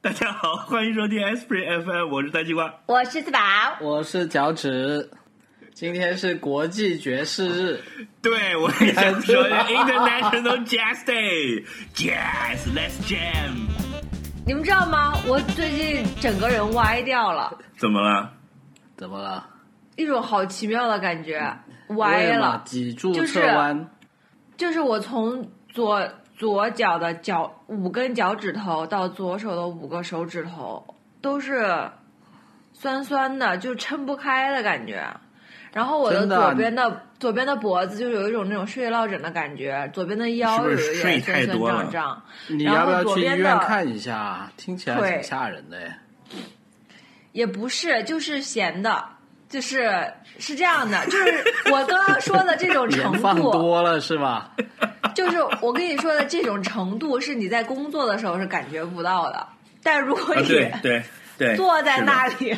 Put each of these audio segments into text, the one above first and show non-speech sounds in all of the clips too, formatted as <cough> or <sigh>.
大家好，欢迎收听 Esprit FM，我是大西瓜。我是四宝，我是脚趾，今天是国际爵士日，对，我也想说 <laughs> International Jazz Day，Jazz，Let's Jam。你们知道吗？我最近整个人歪掉了，怎么了？怎么了？一种好奇妙的感觉，歪了。脊柱就是侧弯，就是我从左左脚的脚五根脚趾头到左手的五个手指头都是酸酸的，就撑不开的感觉。然后我的左边的左边的脖子就是有一种那种睡落枕的感觉，左边的腰有一点酸酸胀胀。你然后要不要去医左边的院看一下啊？听起来挺吓人的哎。也不是，就是咸的，就是是这样的，就是我刚刚说的这种程度，<laughs> 多了是吧？就是我跟你说的这种程度，是你在工作的时候是感觉不到的，但如果啊，你对对对，坐在那里，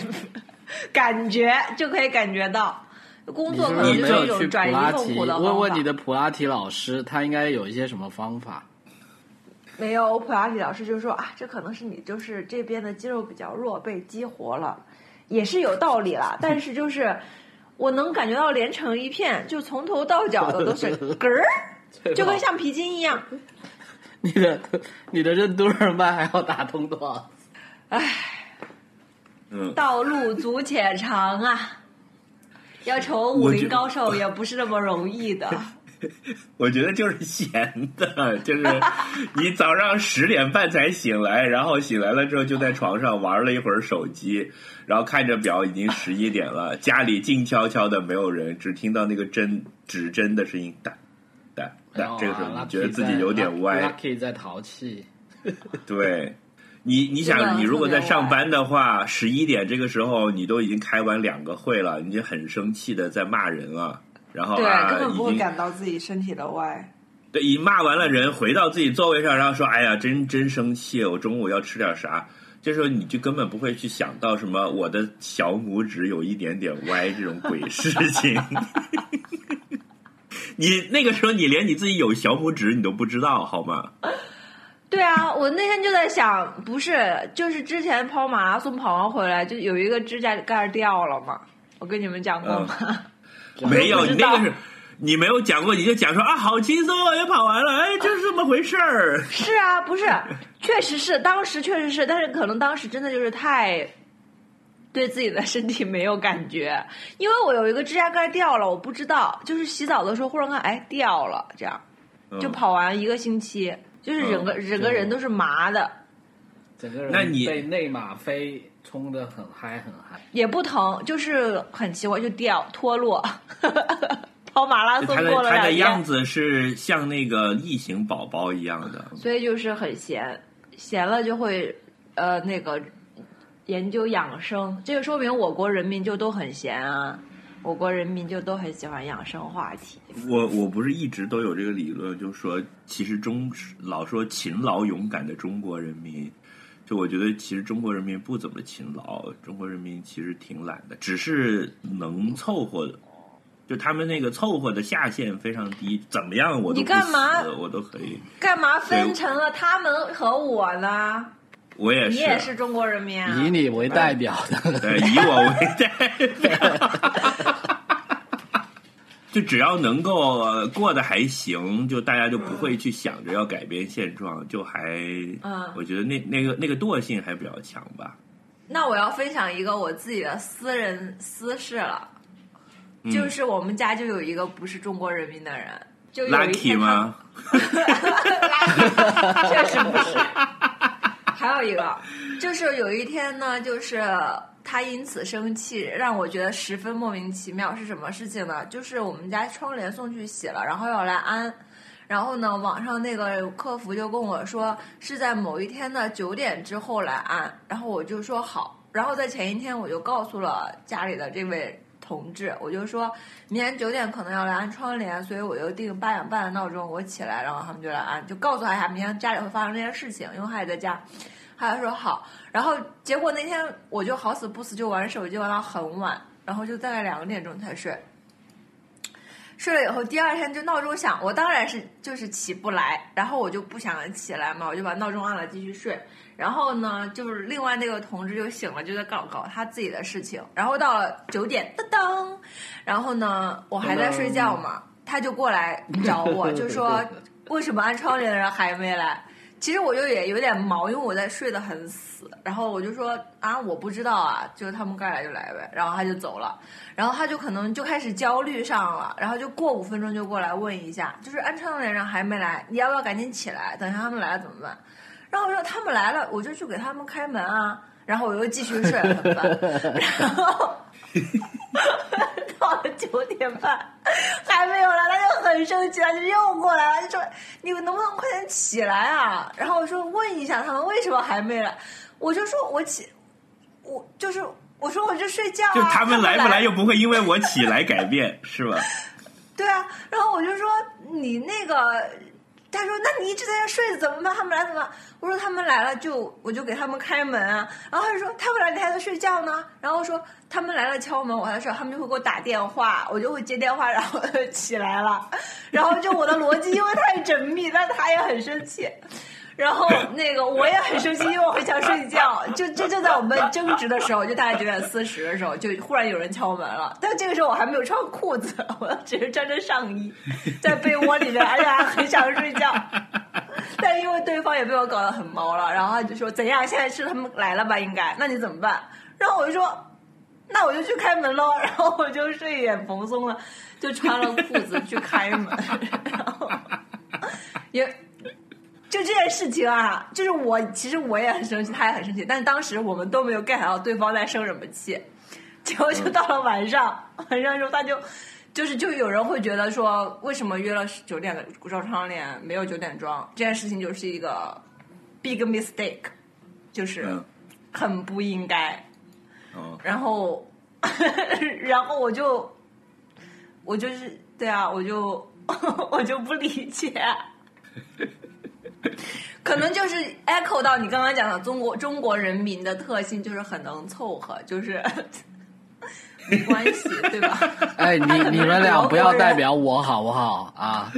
感觉就可以感觉到。工作可能就是一种转移痛？苦的方法。问问你的普拉提老师，他应该有一些什么方法？没有，普拉提老师就说啊，这可能是你就是这边的肌肉比较弱，被激活了，也是有道理啦。但是就是我能感觉到连成一片，就从头到脚的都是 <laughs> 嗝儿，就跟橡皮筋一样。<laughs> 你的你的任督二脉还要打通多少？嗯，道路阻且长啊，要成武林高手也不是那么容易的。<laughs> 我觉得就是闲的，就是 <laughs> 你早上十点半才醒来，然后醒来了之后就在床上玩了一会儿手机，然后看着表已经十一点了，家里静悄悄的，没有人，只听到那个针指针的声音，哒哒哒。这个时候你觉得自己有点歪，，Lucky 在淘气。<laughs> <laughs> 对。你你想，你如果在上班的话，十一点这个时候你都已经开完两个会了，你就很生气的在骂人了，然后对，啊，根本不会已经感到自己身体的歪。对，一骂完了人，回到自己座位上，然后说：“哎呀，真真生气，我中午要吃点啥？”这时候你就根本不会去想到什么我的小拇指有一点点歪这种鬼事情。<laughs> 你那个时候，你连你自己有小拇指你都不知道，好吗？对啊，我那天就在想，不是，就是之前跑马拉松跑完回来，就有一个指甲盖掉了嘛。我跟你们讲过吗？<laughs> 没有，你那个是你没有讲过，你就讲说啊，好轻松啊，也跑完了，哎，<laughs> 就是这么回事儿。是啊，不是，确实是，当时确实是，但是可能当时真的就是太对自己的身体没有感觉，因为我有一个指甲盖掉了，我不知道，就是洗澡的时候忽然看，哎，掉了，这样就嗯跑完一个星期，就是整个、整个人都是麻的，整个人那你被内吗啡冲的很嗨很嗨。也不疼，就是很奇怪，就掉脱落。<laughs> 跑马拉松过了他的样子是像那个异形宝宝一样的。所以就是很闲，闲了就会呃那个研究养生，这个说明我国人民就都很闲啊，我国人民就都很喜欢养生话题。我我不是一直都有这个理论，就是说，其实中老说勤劳勇敢的中国人民，就我觉得其实中国人民不怎么勤劳，中国人民其实挺懒的，只是能凑合的。就他们那个凑合的下限非常低，怎么样我都你不干嘛死我都可以。干嘛分成了他们和我呢？我也是，你也是中国人民啊！以你为代表的，对，以我为代表。<laughs> 就只要能够呃过得还行，就大家就不会去想着要改变现状，就还，嗯我觉得那那个那个惰性还比较强吧。那我要分享一个我自己的私人私事了，嗯就是我们家就有一个不是中国人民的人，就有一 Lucky 吗？<laughs> <laughs> 确实不是。还有一个，就是有一天呢，就是他因此生气，让我觉得十分莫名其妙。是什么事情呢？就是我们家窗帘送去洗了，然后要来安。然后呢，网上那个客服就跟我说是在某一天的九点之后来安，然后我就说好。然后在前一天我就告诉了家里的这位同志，我就说明天九点可能要来安窗帘，所以我就定八点半的闹钟，我起来，然后他们就来安，就告诉他一下明天家里会发生这件事情，因为他也在家。他就说好，然后结果那天我就好死不死就玩手机玩到很晚，然后就大概两点钟才睡。睡了以后，第二天就闹钟响，我当然是就是起不来，然后我就不想起来嘛，我就把闹钟按了继续睡。然后呢，就是另外那个同志就醒了，就在搞搞他自己的事情。然后到了九点，噔噔，然后呢，我还在睡觉嘛，他就过来找我，就说 <laughs> 为什么安窗帘的人还没来？其实我就也有点毛，因为我在睡得很死，然后我就说啊，我不知道啊，就是他们该来就来呗，然后他就走了，然后他就可能就开始焦虑上了，然后就过五分钟就过来问一下，就是安窗帘人还没来，你要不要赶紧起来，等一下他们来了怎么办？然后我说他们来了，我就去给他们开门啊，然后我又继续睡，很烦，然后。到了九点半还没有来，他就很生气，他就又过来了，就说：“你们能不能快点起来啊？”然后我说：“问一下他们为什么还没来？”我就说：“我起，我就是我说我就睡觉啊。”就他们来来不来又不会因为我起来改变，是吧？<laughs> 对啊，然后我就说你那个。他说：“那你一直在这睡着怎么办？他们来怎么办？”我说：“他们来了就我就给他们开门啊。”然后他就说：“他们来你还在睡觉呢？”然后说：“他们来了敲门，我还说他们就会给我打电话，我就会接电话，然后 <laughs> 起来了。然后就我的逻辑因为太缜密，但他也很生气。”然后那个我也很生气，因为我很想睡觉。<laughs> 就就就在我们争执的时候，就大概九点四十的时候，就忽然有人敲门了。但这个时候我还没有穿裤子，我只是穿着上衣，<laughs> 在被窝里面，而且还很想睡觉。<laughs> 但因为对方也被我搞得很毛了，然后他就说：“怎样？现在是他们来了吧？应该？那你怎么办？”然后我就说：“那我就去开门喽。”然后我就睡眼蓬松了，就穿了裤子去开门，然后也。就这件事情啊，就是我其实我也很生气，他也很生气，但是当时我们都没有 get 到对方在生什么气，<laughs> 结果就到了晚上，<laughs> 晚上之后他就就是就有人会觉得说，为什么约了九点的照窗帘没有九点装？这件事情就是一个 big mistake，就是很不应该。然后 <laughs> 然后我就我就是对啊，我就我就不理解。<laughs> 可能就是 echo 到你刚刚讲的中国中国人民的特性，就是很能凑合，就是没关系，<laughs> 对吧？哎，你你们俩不要代表我好不好啊？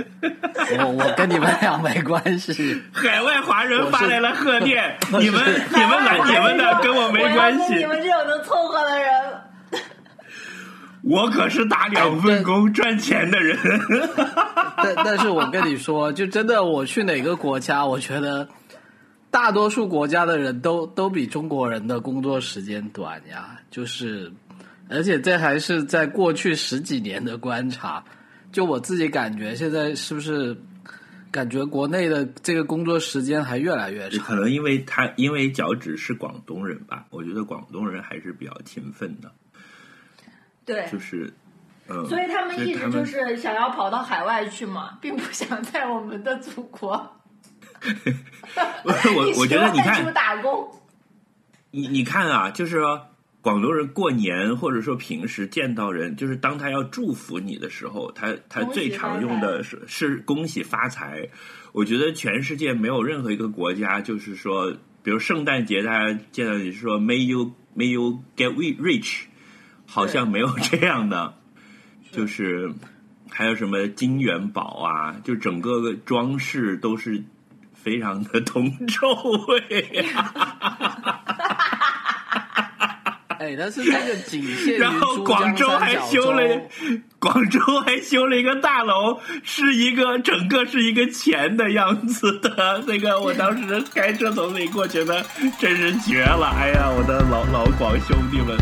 我我跟你们俩没关系。海外华人发来了贺电，你们你们来你们的，跟我没关系。你们这种能凑合的人。我可是打两份工赚钱的人，<laughs> 但但是我跟你说，就真的，我去哪个国家，我觉得大多数国家的人都都比中国人的工作时间短呀。就是，而且这还是在过去十几年的观察。就我自己感觉，现在是不是感觉国内的这个工作时间还越来越长？可能因为他因为脚趾是广东人吧，我觉得广东人还是比较勤奋的。对，就是，嗯，所以他们一直就是想要跑到海外去嘛，并不想在我们的祖国。<laughs> 我 <laughs> 我觉得你看，打工。你你看啊，就是说广东人过年或者说平时见到人，就是当他要祝福你的时候，他他最常用的是是恭喜发财。我觉得全世界没有任何一个国家，就是说，比如圣诞节，大家见到你说 “May you May you get rich”。好像没有这样的，<laughs> 就是还有什么金元宝啊，就整个装饰都是非常的铜臭味。<laughs> 哎，但是那个仅限 <laughs> 然后广州还修了，广州还修了一个大楼，是一个整个是一个钱的样子的。那个我当时开车从那里过，觉得真是绝了！哎呀，我的老老广兄弟们。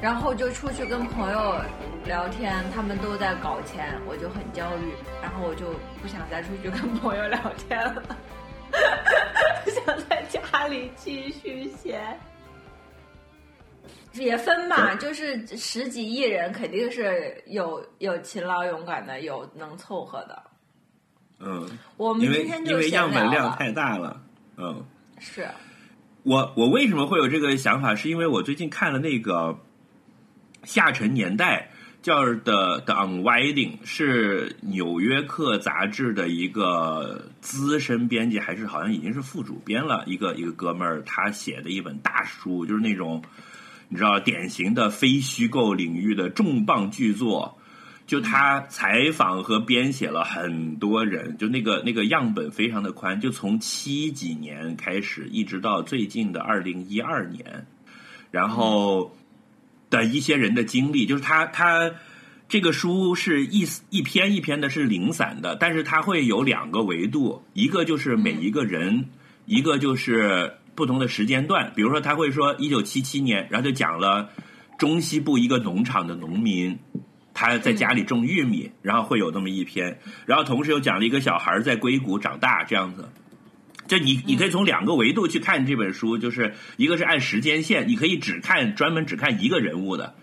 然后就出去跟朋友聊天，他们都在搞钱，我就很焦虑，然后我就不想再出去跟朋友聊天了，<laughs> 想在家里继续闲。也分嘛，就是十几亿人，肯定是有有勤劳勇敢的，有能凑合的。嗯，我们今天就因为样本量太大了，嗯，是。我我为什么会有这个想法？是因为我最近看了那个《下沉年代》，叫《的的 Unwinding》，是《纽约客》杂志的一个资深编辑，还是好像已经是副主编了，一个一个哥们儿，他写的一本大书，就是那种你知道典型的非虚构领域的重磅巨作。就他采访和编写了很多人，就那个那个样本非常的宽，就从七几年开始，一直到最近的二零一二年，然后的一些人的经历，就是他他这个书是一一篇一篇的，是零散的，但是它会有两个维度，一个就是每一个人，一个就是不同的时间段，比如说他会说一九七七年，然后就讲了中西部一个农场的农民。他在家里种玉米，然后会有那么一篇，然后同时又讲了一个小孩在硅谷长大这样子。就你你可以从两个维度去看这本书，就是一个是按时间线，你可以只看专门只看一个人物的，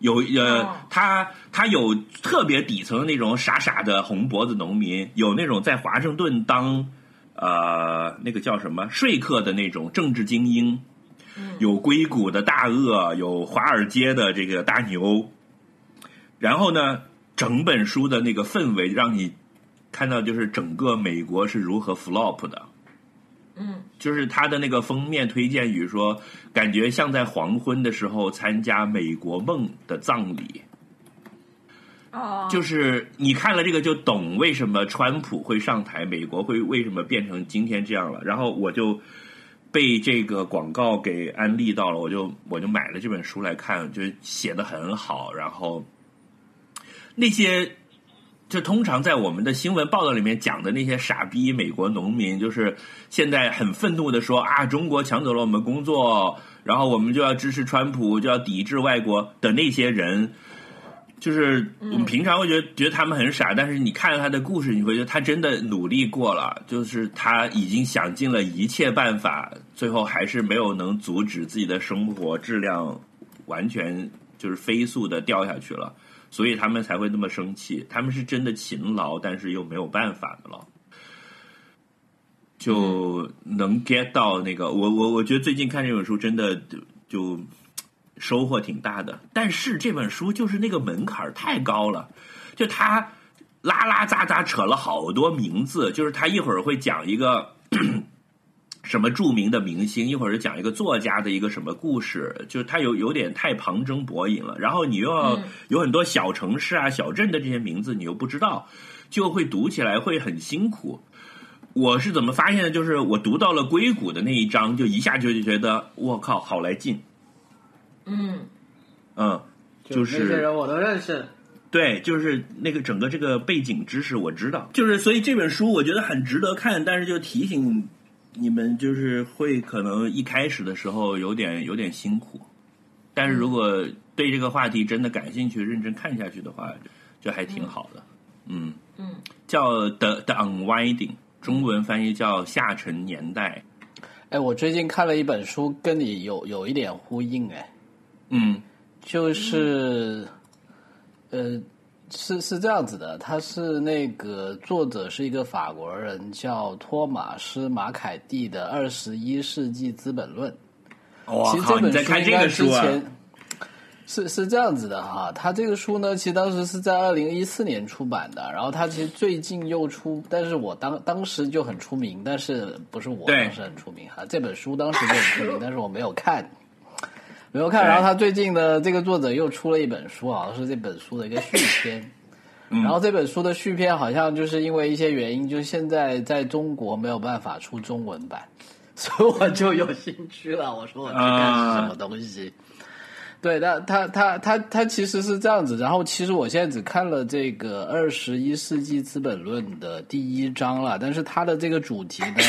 有呃，他他有特别底层的那种傻傻的红脖子农民，有那种在华盛顿当呃那个叫什么说客的那种政治精英，有硅谷的大鳄，有华尔街的这个大牛。然后呢，整本书的那个氛围让你看到，就是整个美国是如何 flop 的。嗯，就是他的那个封面推荐语说，感觉像在黄昏的时候参加美国梦的葬礼。哦，就是你看了这个就懂为什么川普会上台，美国会为什么变成今天这样了。然后我就被这个广告给安利到了，我就我就买了这本书来看，就写的很好，然后。那些就通常在我们的新闻报道里面讲的那些傻逼美国农民，就是现在很愤怒的说啊，中国抢走了我们工作，然后我们就要支持川普，就要抵制外国的那些人，就是我们平常会觉得觉得他们很傻，但是你看了他的故事，你会觉得他真的努力过了，就是他已经想尽了一切办法，最后还是没有能阻止自己的生活质量完全就是飞速的掉下去了。所以他们才会那么生气，他们是真的勤劳，但是又没有办法的了，就能 get 到那个。我我我觉得最近看这本书真的就收获挺大的，但是这本书就是那个门槛太高了，就他拉拉杂杂扯了好多名字，就是他一会儿会讲一个。什么著名的明星？一会儿是讲一个作家的一个什么故事？就是他有有点太旁征博引了。然后你又要有很多小城市啊、小镇的这些名字，你又不知道，就会读起来会很辛苦。我是怎么发现的？就是我读到了硅谷的那一章，就一下就觉得我靠，好来劲。嗯嗯，就是那些人我都认识。对，就是那个整个这个背景知识我知道。就是所以这本书我觉得很值得看，但是就提醒。你们就是会可能一开始的时候有点有点辛苦，但是如果对这个话题真的感兴趣、认真看下去的话，就还挺好的。嗯嗯，叫 The The Unwinding，中文翻译叫下沉年代。哎，我最近看了一本书，跟你有有一点呼应。哎，嗯，就是呃。是是这样子的，他是那个作者是一个法国人，叫托马斯马凯蒂的《二十一世纪资本论》。哇其实这本在看这个书啊？是是这样子的哈，他这个书呢，其实当时是在二零一四年出版的，然后他其实最近又出，但是我当当时就很出名，但是不是我当时很出名哈，这本书当时就很出名，但是我没有看。没有看，然后他最近的这个作者又出了一本书，好像是这本书的一个续篇。<coughs> 然后这本书的续篇好像就是因为一些原因，就现在在中国没有办法出中文版，所以我就有兴趣了。我说我去看是什么东西。对，他他他他他其实是这样子。然后其实我现在只看了这个《二十一世纪资本论》的第一章了，但是它的这个主题呢？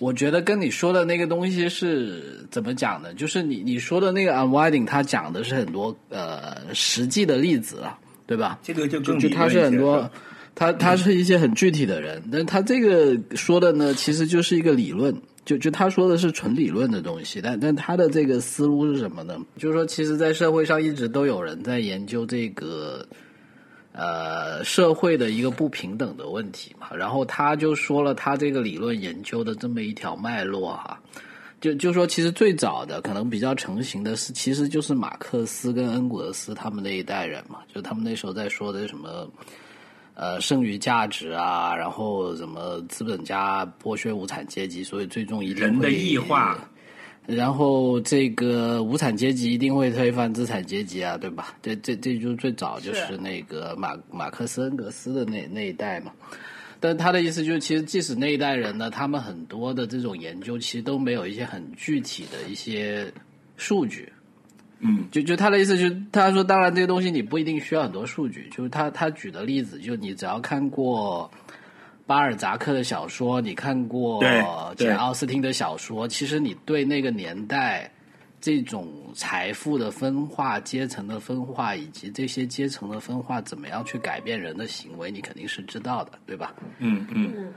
我觉得跟你说的那个东西是怎么讲的？就是你你说的那个 unwinding，它讲的是很多呃实际的例子啊，对吧？这个就就它是很多，它它是一些很具体的人，但他这个说的呢，其实就是一个理论，就就他说的是纯理论的东西，但但他的这个思路是什么呢？就是说，其实，在社会上一直都有人在研究这个。呃，社会的一个不平等的问题嘛，然后他就说了他这个理论研究的这么一条脉络哈，就就说，其实最早的可能比较成型的是，其实就是马克思跟恩格斯他们那一代人嘛，就他们那时候在说的什么，呃，剩余价值啊，然后什么资本家剥削无产阶级，所以最终一定人的异化，然后这个无产阶级一定会推翻资产阶级啊，对吧？这这这就最早就是是那个马马克思恩格斯的那那一代嘛。但他的意思就是，其实即使那一代人呢，他们很多的这种研究，其实都没有一些很具体的一些数据。嗯，就就他的意思就是，他说，当然这些东西你不一定需要很多数据。就是他他举的例子，就你只要看过巴尔扎克的小说，你看过对奥斯汀的小说，其实你对那个年代这种财富的分化、阶层的分化，以及这些阶层的分化怎么样去改变人的行为，你肯定是知道的，对吧？嗯嗯，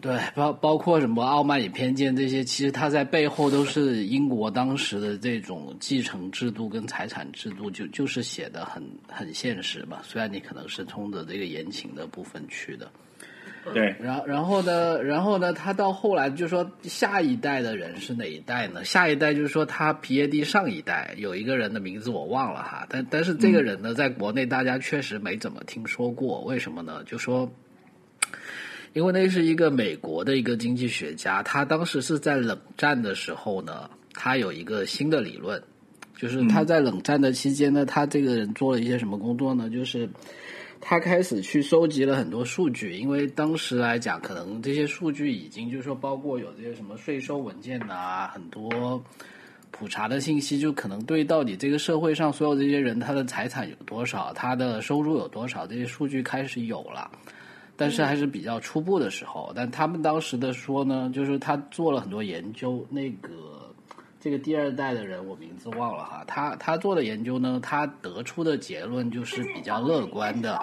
对，包包括什么傲慢与偏见这些，其实它在背后都是英国当时的这种继承制度跟财产制度，就就是写的很很现实嘛。虽然你可能是冲着这个言情的部分去的，对，然后然后呢，然后呢，他到后来就说下一代的人是哪一代呢？下一代就是说他皮耶蒂上一代有一个人的名字我忘了哈，但但是这个人呢，在国内大家确实没怎么听说过，为什么呢？就说。因为那是一个美国的一个经济学家，他当时是在冷战的时候呢，他有一个新的理论，就是他在冷战的期间呢，他这个人做了一些什么工作呢？就是他开始去收集了很多数据，因为当时来讲，可能这些数据已经就是说包括有这些什么税收文件啊，很多普查的信息，就可能对到底这个社会上所有这些人他的财产有多少，他的收入有多少，这些数据开始有了。但是还是比较初步的时候，但他们当时的说呢，就是他做了很多研究，那个这个第二代的人我名字忘了哈，他他做的研究呢，他得出的结论就是比较乐观的，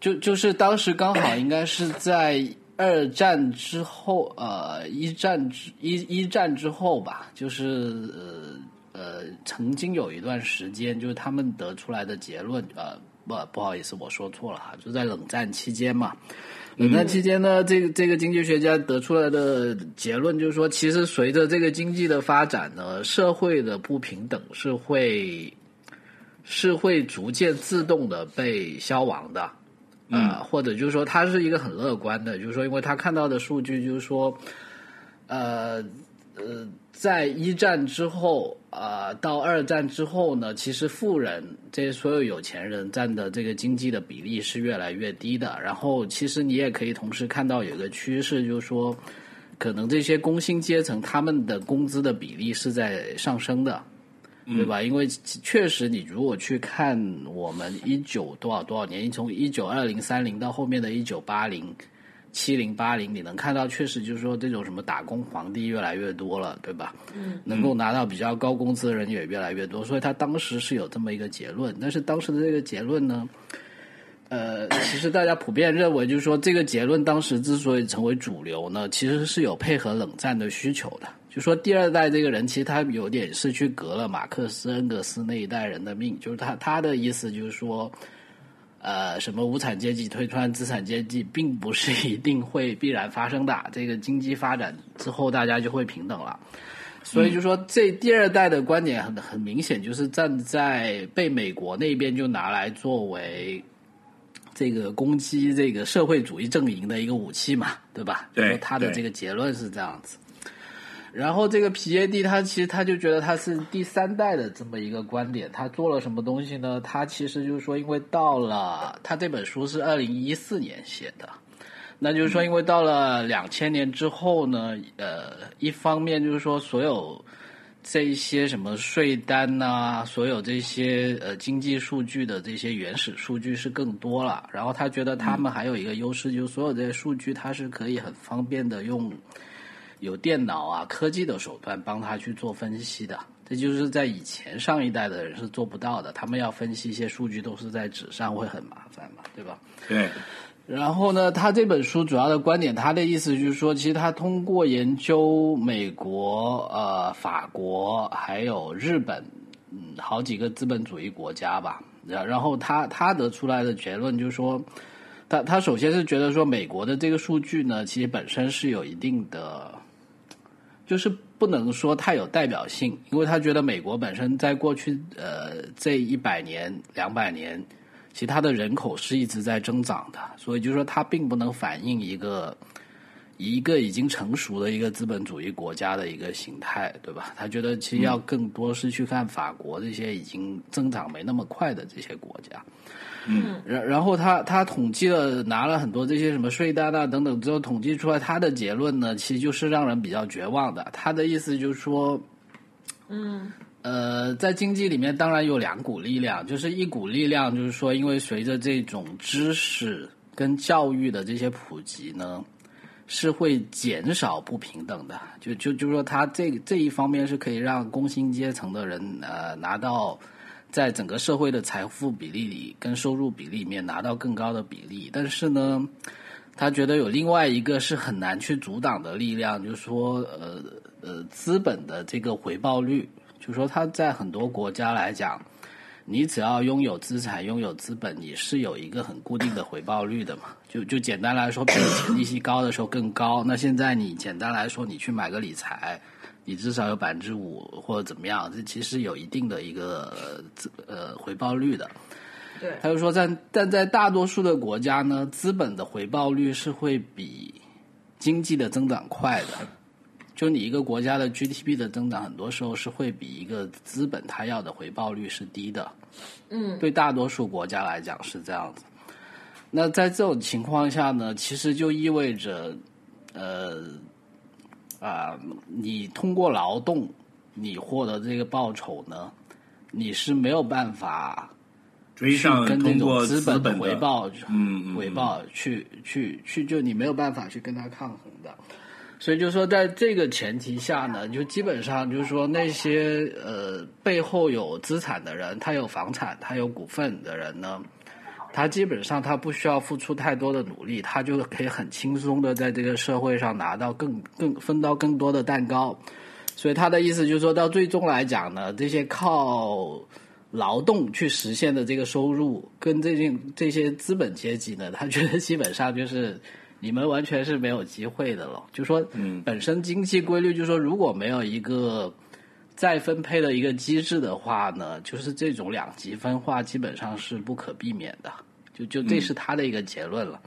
就就是当时刚好应该是在二战之后，呃，一战之一一战之后吧，就是呃呃，曾经有一段时间，就是他们得出来的结论，呃。不，不好意思，我说错了哈，就在冷战期间嘛。冷战期间呢，这个这个经济学家得出来的结论就是说，其实随着这个经济的发展呢，社会的不平等是会是会逐渐自动的被消亡的。呃，或者就是说，他是一个很乐观的，就是说，因为他看到的数据就是说，呃呃，在一战之后，呃，到二战之后呢，其实富人这些所有有钱人占的这个经济的比例是越来越低的。然后，其实你也可以同时看到有一个趋势，就是说，可能这些工薪阶层他们的工资的比例是在上升的，对吧？因为确实，你如果去看我们一九多少多少年，从一九二零三零到后面的一九八零。七零八零，你能看到，确实就是说，这种什么打工皇帝越来越多了，对吧？嗯，能够拿到比较高工资的人也越来越多，所以他当时是有这么一个结论。但是当时的这个结论呢，呃，其实大家普遍认为，就是说这个结论当时之所以成为主流呢，其实是有配合冷战的需求的。就说第二代这个人，其实他有点是去革了马克思、恩格斯那一代人的命，就是他他的意思就是说。呃，什么无产阶级推翻资产阶级，并不是一定会必然发生的。这个经济发展之后，大家就会平等了。所以就说，这第二代的观点很很明显，就是站在被美国那边就拿来作为这个攻击这个社会主义阵营的一个武器嘛，对吧？对说他的这个结论是这样子。然后这个皮耶蒂他其实他就觉得他是第三代的这么一个观点，他做了什么东西呢？他其实就是说，因为到了他这本书是二零一四年写的，那就是说，因为到了两千年之后呢，呃，一方面就是说所有这一些什么税单呐、所有这些呃经济数据的这些原始数据是更多了，然后他觉得他们还有一个优势，就是所有这些数据它是可以很方便的用。有电脑啊、科技的手段帮他去做分析的，这就是在以前上一代的人是做不到的。他们要分析一些数据，都是在纸上，会很麻烦嘛，对吧？对，然后呢，他这本书主要的观点，他的意思就是说，其实他通过研究美国、呃法国还有日本，嗯，好几个资本主义国家吧，然然后他他得出来的结论就是说，他他首先是觉得说，美国的这个数据呢，其实本身是有一定的。就是不能说太有代表性，因为他觉得美国本身在过去呃这一百年、两百年，其实它的人口是一直在增长的，所以就是说它并不能反映一个一个已经成熟的一个资本主义国家的一个形态，对吧？他觉得其实要更多是去看法国这些已经增长没那么快的这些国家。嗯，然然后他他统计了拿了很多这些什么税单啊等等之后，统计出来他的结论呢，其实就是让人比较绝望的。他的意思就是说，嗯呃，在经济里面当然有两股力量，就是一股力量就是说，因为随着这种知识跟教育的这些普及呢，是会减少不平等的。就就就是说，他这这一方面是可以让工薪阶层的人呃拿到在整个社会的财富比例里跟收入比例里面拿到更高的比例，但是呢。他觉得有另外一个是很难去阻挡的力量，就是说，呃呃，资本的这个回报率，就是说，他在很多国家来讲，你只要拥有资产、拥有资本，你是有一个很固定的回报率的嘛。就就简单来说，比以前利息高的时候更高。那现在你简单来说，你去买个理财，你至少有百分之五或者怎么样，这其实有一定的一个呃回报率的。对，他就说在，但在大多数的国家呢，资本的回报率是会比经济的增长快的。就你一个国家的 GDP 的增长，很多时候是会比一个资本它要的回报率是低的。嗯对大多数国家来讲是这样子。那在这种情况下呢，其实就意味着，呃，啊、你通过劳动你获得这个报酬呢，你是没有办法追上跟那种通过资本回报，嗯嗯回报去去去，就你没有办法去跟他抗衡的。所以就是说，在这个前提下呢，就基本上就是说，那些呃背后有资产的人，他有房产，他有股份的人呢，他基本上他不需要付出太多的努力，他就可以很轻松的在这个社会上拿到更更分到更多的蛋糕。所以他的意思就是说到最终来讲呢，这些靠劳动去实现的这个收入，跟这些这些资本阶级呢，他觉得基本上就是你们完全是没有机会的了。就说，嗯本身经济规律就是说，如果没有一个再分配的一个机制的话呢，就是这种两极分化基本上是不可避免的。就就这是他的一个结论了。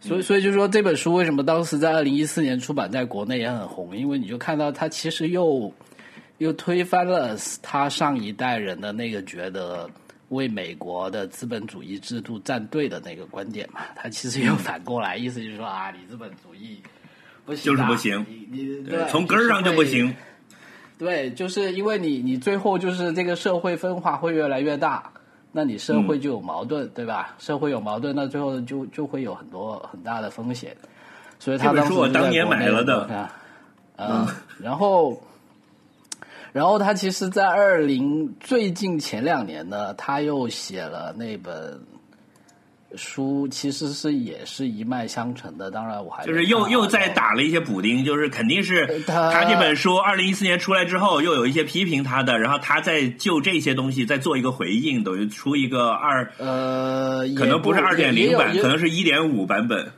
所以，所以就说这本书为什么当时在二零一四年出版，在国内也很红，因为你就看到他其实又又推翻了他上一代人的那个觉得为美国的资本主义制度站队的那个观点嘛。<laughs> 他其实又反过来，意思就是说啊，你资本主义不行啊，就是不行你你对，从根儿上就不。行。对，就是因为你你最后就是这个社会分化会越来越大，那你社会就有矛盾，对吧？社会有矛盾，那最后就就会有很多很大的风险。所以他当时我当年买了的啊嗯，然后，然后他其实，在二零最近前两年呢，他又写了那本书，其实是也是一脉相承的。当然，我还就是又又再哦打了一些补丁，就是肯定是他他这本书二零一四年出来之后，又有一些批评他的，然后他再就这些东西再做一个回应，等于出一个二，呃，可能不是二点零版，可能是一点五版本。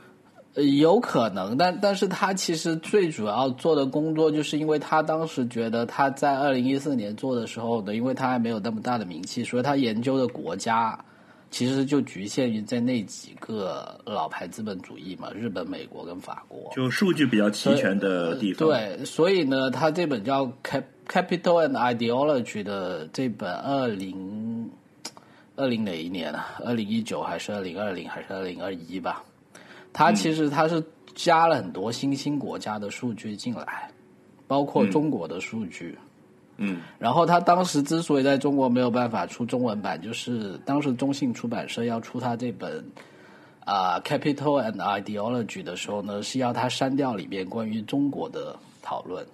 呃有可能，但但是他其实最主要做的工作，就是因为他当时觉得他在二零一四年做的时候呢，因为他还没有那么大的名气，所以他研究的国家其实就局限于在那几个老牌资本主义嘛，日本、美国跟法国。就数据比较齐全的地方，，对，所以呢，他这本叫《Cap Capital and Ideology》的这本二零二零哪一年啊？二零一九还是二零二零还是二零二一吧？它其实它是加了很多新兴国家的数据进来，包括中国的数据。嗯然后他当时之所以在中国没有办法出中文版，就是当时中信出版社要出他这本啊、Capital and Ideology》的时候呢，是要他删掉里面关于中国的讨论，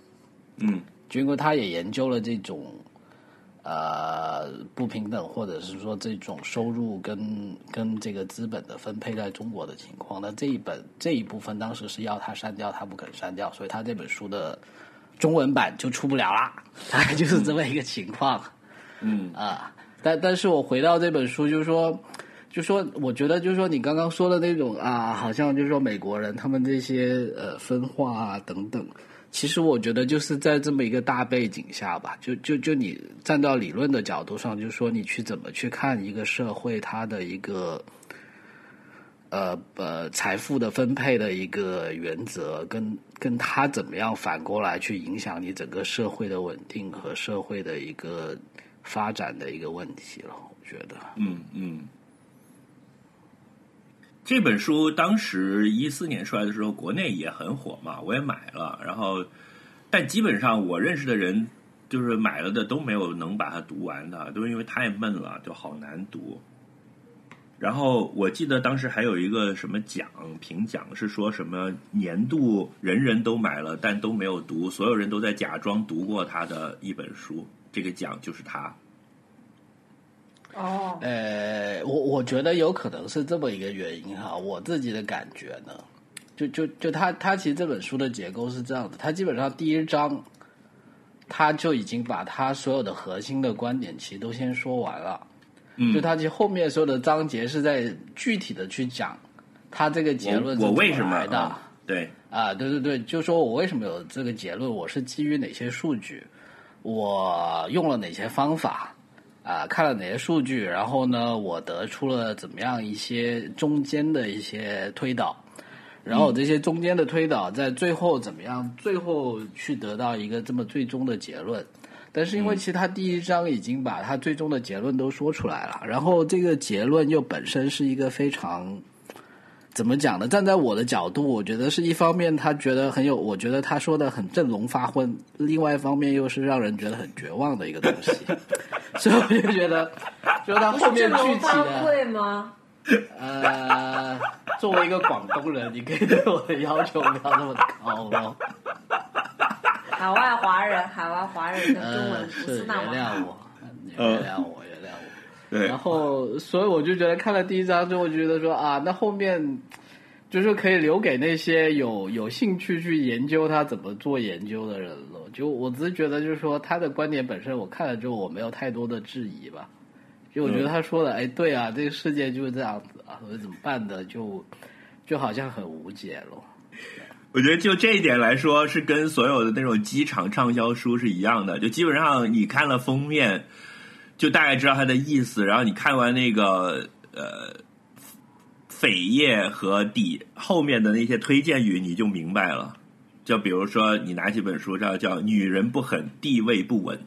嗯。就因为他也研究了这种呃不平等，或者是说这种收入跟跟这个资本的分配在中国的情况。那这一本这一部分当时是要他删掉，他不肯删掉，所以他这本书的中文版就出不了啦，<laughs> 大概就是这么一个情况。嗯啊，但但是我回到这本书，就是说，就说我觉得，就是说你刚刚说的那种啊，好像就是说美国人他们这些呃分化啊等等，其实我觉得就是在这么一个大背景下吧，就就就你站到理论的角度上，就是说你去怎么去看一个社会它的一个呃呃财富的分配的一个原则，跟跟他怎么样反过来去影响你整个社会的稳定和社会的一个发展的一个问题了。我觉得，嗯嗯。这本书当时一四年出来的时候，国内也很火嘛，我也买了。然后，但基本上我认识的人，就是买了的都没有能把它读完的，都是因为太闷了，就好难读。然后我记得当时还有一个什么奖评奖，是说什么年度人人都买了，但都没有读，所有人都在假装读过他的一本书，这个奖就是他。哦，呃，我我觉得有可能是这么一个原因哈，我自己的感觉呢，就就就他他其实这本书的结构是这样的，他基本上第一章他就已经把他所有的核心的观点其实都先说完了，嗯就他其实后面所有的章节是在具体的去讲他这个结论我为什么来的。啊对，啊，对对对，就说我为什么有这个结论，我是基于哪些数据，我用了哪些方法，啊，看了哪些数据，然后呢，我得出了怎么样一些中间的一些推导，然后这些中间的推导在最后怎么样，最后去得到一个这么最终的结论。但是因为其实他第一章已经把他最终的结论都说出来了，然后这个结论又本身是一个非常怎么讲呢？站在我的角度，我觉得是一方面他觉得很有，我觉得他说的很振聋发昏；另外一方面又是让人觉得很绝望的一个东西。<laughs> 所以我就觉得，就是他后面具体的，聩吗？呃，作为一个广东人，你可以对我的要求不要那么高咯。海外华人，<laughs> 海外华人的中呃，文不是那么好。谅我，原谅我，原谅我。对然后，所以我就觉得看了第一章之后，我就觉得说啊，那后面就是可以留给那些有有兴趣去研究他怎么做研究的人了。就我只是觉得，就是说他的观点本身，我看了之后我没有太多的质疑吧。就我觉得他说的，哎，对啊，这个世界就是这样子啊，所以怎么办的，就就好像很无解了。我觉得就这一点来说，是跟所有的那种机场畅销书是一样的。就基本上你看了封面，就大概知道它的意思，然后你看完那个呃扉页和底后面的那些推荐语，你就明白了。就比如说，你拿起本书，叫叫“女人不狠，地位不稳”，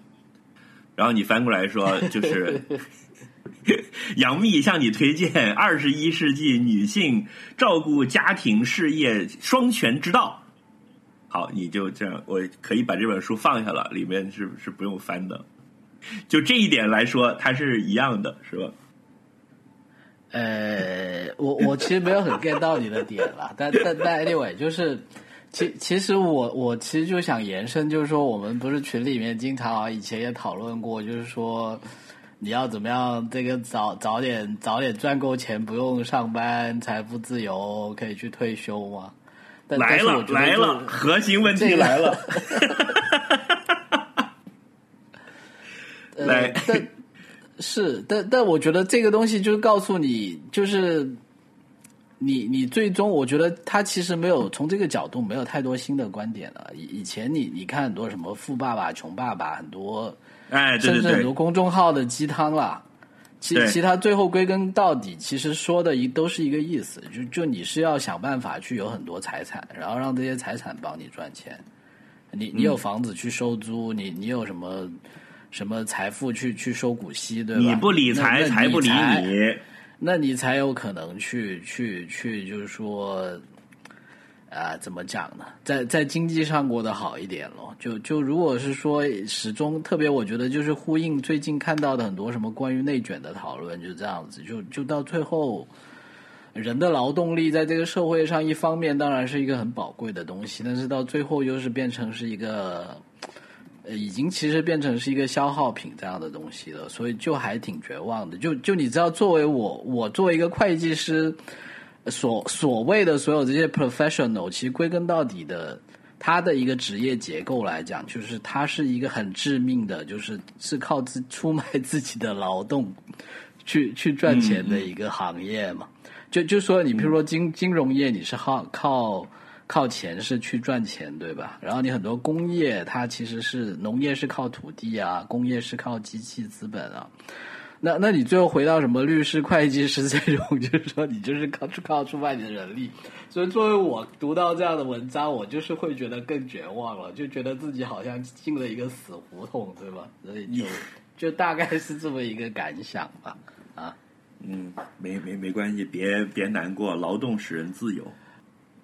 然后你翻过来说，就是 <laughs> 杨幂向你推荐二十一世纪女性照顾家庭事业双全之道。好，你就这样，我可以把这本书放下了，里面是是不用翻的。就这一点来说，它是一样的，是吧？呃，我我其实没有很 get 到你的点啦，<laughs> 但但但 anyway，就是其其实我我其实就想延伸，就是说我们不是群里面经常以前也讨论过，就是说你要怎么样这个早早点早点赚够钱，不用上班，财富自由，可以去退休吗？但来了来了，核心问题这个来了。呃 <laughs> 来，<laughs> 但是，但但我觉得这个东西就是告诉你，就是你你最终，我觉得他其实没有从这个角度没有太多新的观点了。以以前你你看很多什么富爸爸穷爸爸，很多哎，对对甚至很多，公众号的鸡汤啦。其其他最后归根到底，其实说的一都是一个意思，就就你是要想办法去有很多财产，然后让这些财产帮你赚钱。你你有嗯房子去收租，你你有什么什么财富去去收股息，对吧？你不理财，财不理你。那你才有可能去去去，就是说，啊、怎么讲呢？在在经济上过得好一点咯。就就如果是说始终特别，我觉得就是呼应最近看到的很多什么关于内卷的讨论，就这样子，就就到最后。人的劳动力在这个社会上，一方面当然是一个很宝贵的东西，但是到最后又是变成是一个，呃，已经其实变成是一个消耗品这样的东西了，所以就还挺绝望的。就就你知道，作为我，我作为一个会计师，所所谓的所有这些 professional，其实归根到底的，他的一个职业结构来讲，就是它是一个很致命的，就是是靠自出卖自己的劳动 <laughs> 去去赚钱的一个行业嘛。就就说你比如说金金融业，你是靠靠靠钱是去赚钱，对吧？然后你很多工业，它其实是农业是靠土地啊，工业是靠机器资本啊。那那你最后回到什么律师、<laughs> 会计师这种，就是说你就是靠靠出卖你的人力。所以作为我读到这样的文章，我就是会觉得更绝望了，就觉得自己好像进了一个死胡同，对吧？所以就就大概是这么一个感想吧。啊，嗯，没没没关系，别别难过，劳动使人自由。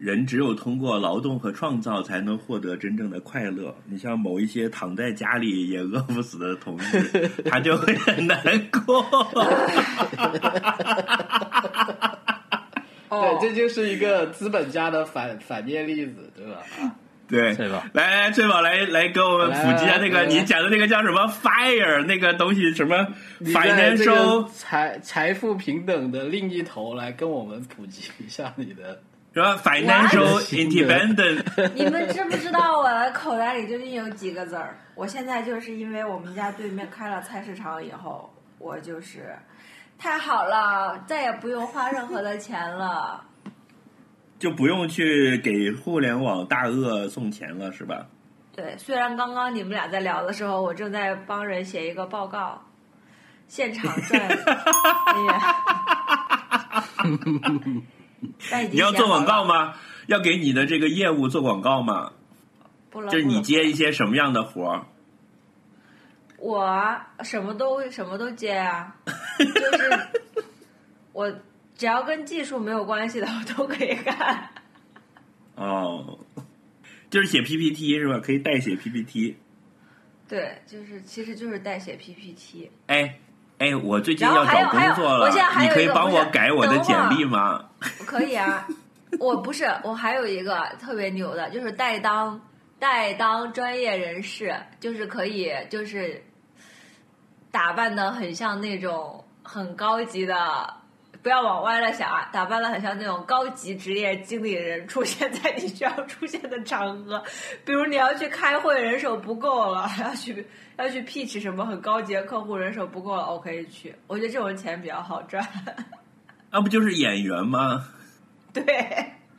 人只有通过劳动和创造，才能获得真正的快乐。你像某一些躺在家里也饿不死的同志，他就会很难过。哦 <laughs> 对，这就是一个资本家的反反面例子，对吧？啊，<laughs> 对？来来，翠宝来来给我们普及一下那个你讲的那个叫什么 fire 那个东西，什么你在这 financial 财财富平等的另一头来跟我们普及一下你的。什么 financial independent。<laughs> 你们知不知道我的口袋里究竟有几个字儿？我现在就是因为我们家对面开了菜市场以后，我就是太好了，再也不用花任何的钱了。就不用去给互联网大鳄送钱了，是吧？对，虽然刚刚你们俩在聊的时候，我正在帮人写一个报告，现场赚，<laughs> 你要做广告吗？要给你的这个业务做广告吗？就是你接一些什么样的活儿？我啊什么都什么都接啊，<laughs> 就是我只要跟技术没有关系的，我都可以干。哦，就是写 PPT 是吧？可以代写 PPT。对，就是其实就是代写 PPT。哎哎，我最近要找工作了你可以帮我改我的简历吗？可以啊，我不是，我还有一个特别牛的，就是代当代当专业人士，就是可以就是打扮的很像那种很高级的。不要往歪了想啊！打扮的很像那种高级职业经理人出现在你需要出现的场合，比如你要去开会，人手不够了，要去 <laughs> 要去 pitch 什么很高级的客户，人手不够了，我可以去。我觉得这种钱比较好赚。那、<laughs> 不就是演员吗？对，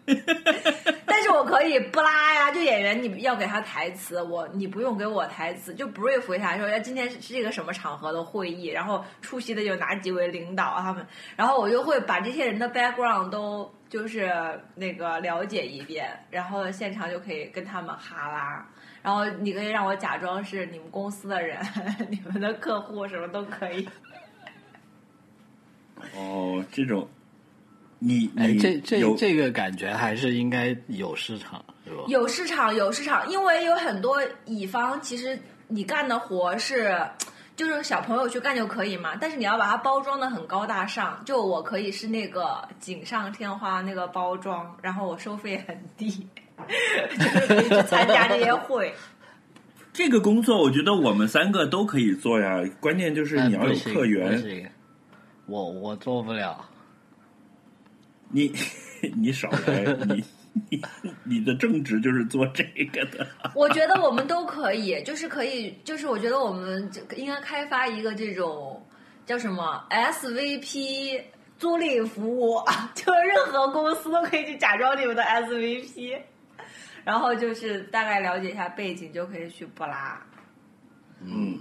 <laughs> 但是我可以不拉呀，就演员你要给他台词，我你不用给我台词，就 brief 一下说，哎，今天是一个什么场合的会议，然后出席的有哪几位领导他们，然后我就会把这些人的 background 都就是那个了解一遍，然后现场就可以跟他们哈拉。然后你可以让我假装是你们公司的人，<laughs> 你们的客户什么都可以。哦，这种，你哎，你这这有这个感觉还是应该有市场，是吧？有市场，有市场，因为有很多乙方，其实你干的活是，就是小朋友去干就可以嘛，但是你要把它包装的很高大上。就我可以是那个锦上添花那个包装，然后我收费很低，<laughs> 就是可以去参加这些会。<laughs> 这个工作，我觉得我们三个都可以做呀。关键就是你要有客源，行我我做不了。你 <laughs> 你少来，你你你的正职就是做这个的。我觉得我们都可以，就是可以，就是我觉得我们这应该开发一个这种叫什么 SVP 租赁服务，<laughs> 就是任何公司都可以去假装你们的 SVP，<laughs> 然后就是大概了解一下背景就可以去布拉，嗯。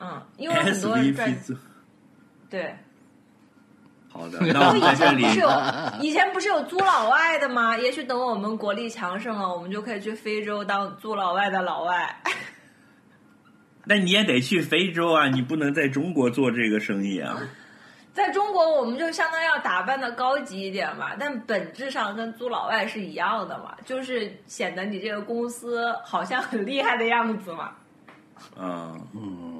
嗯，因为很多人赚对，好的，<laughs> 那我以们在这里前不是有 <laughs> 以前不是有租老外的吗？也许等我们国力强盛了，我们就可以去非洲当租老外的老外。<laughs> 那你也得去非洲啊，你不能在中国做这个生意啊。在中国，我们就相当要打扮的高级一点嘛，但本质上跟租老外是一样的嘛，就是显得你这个公司好像很厉害的样子嘛。嗯，嗯，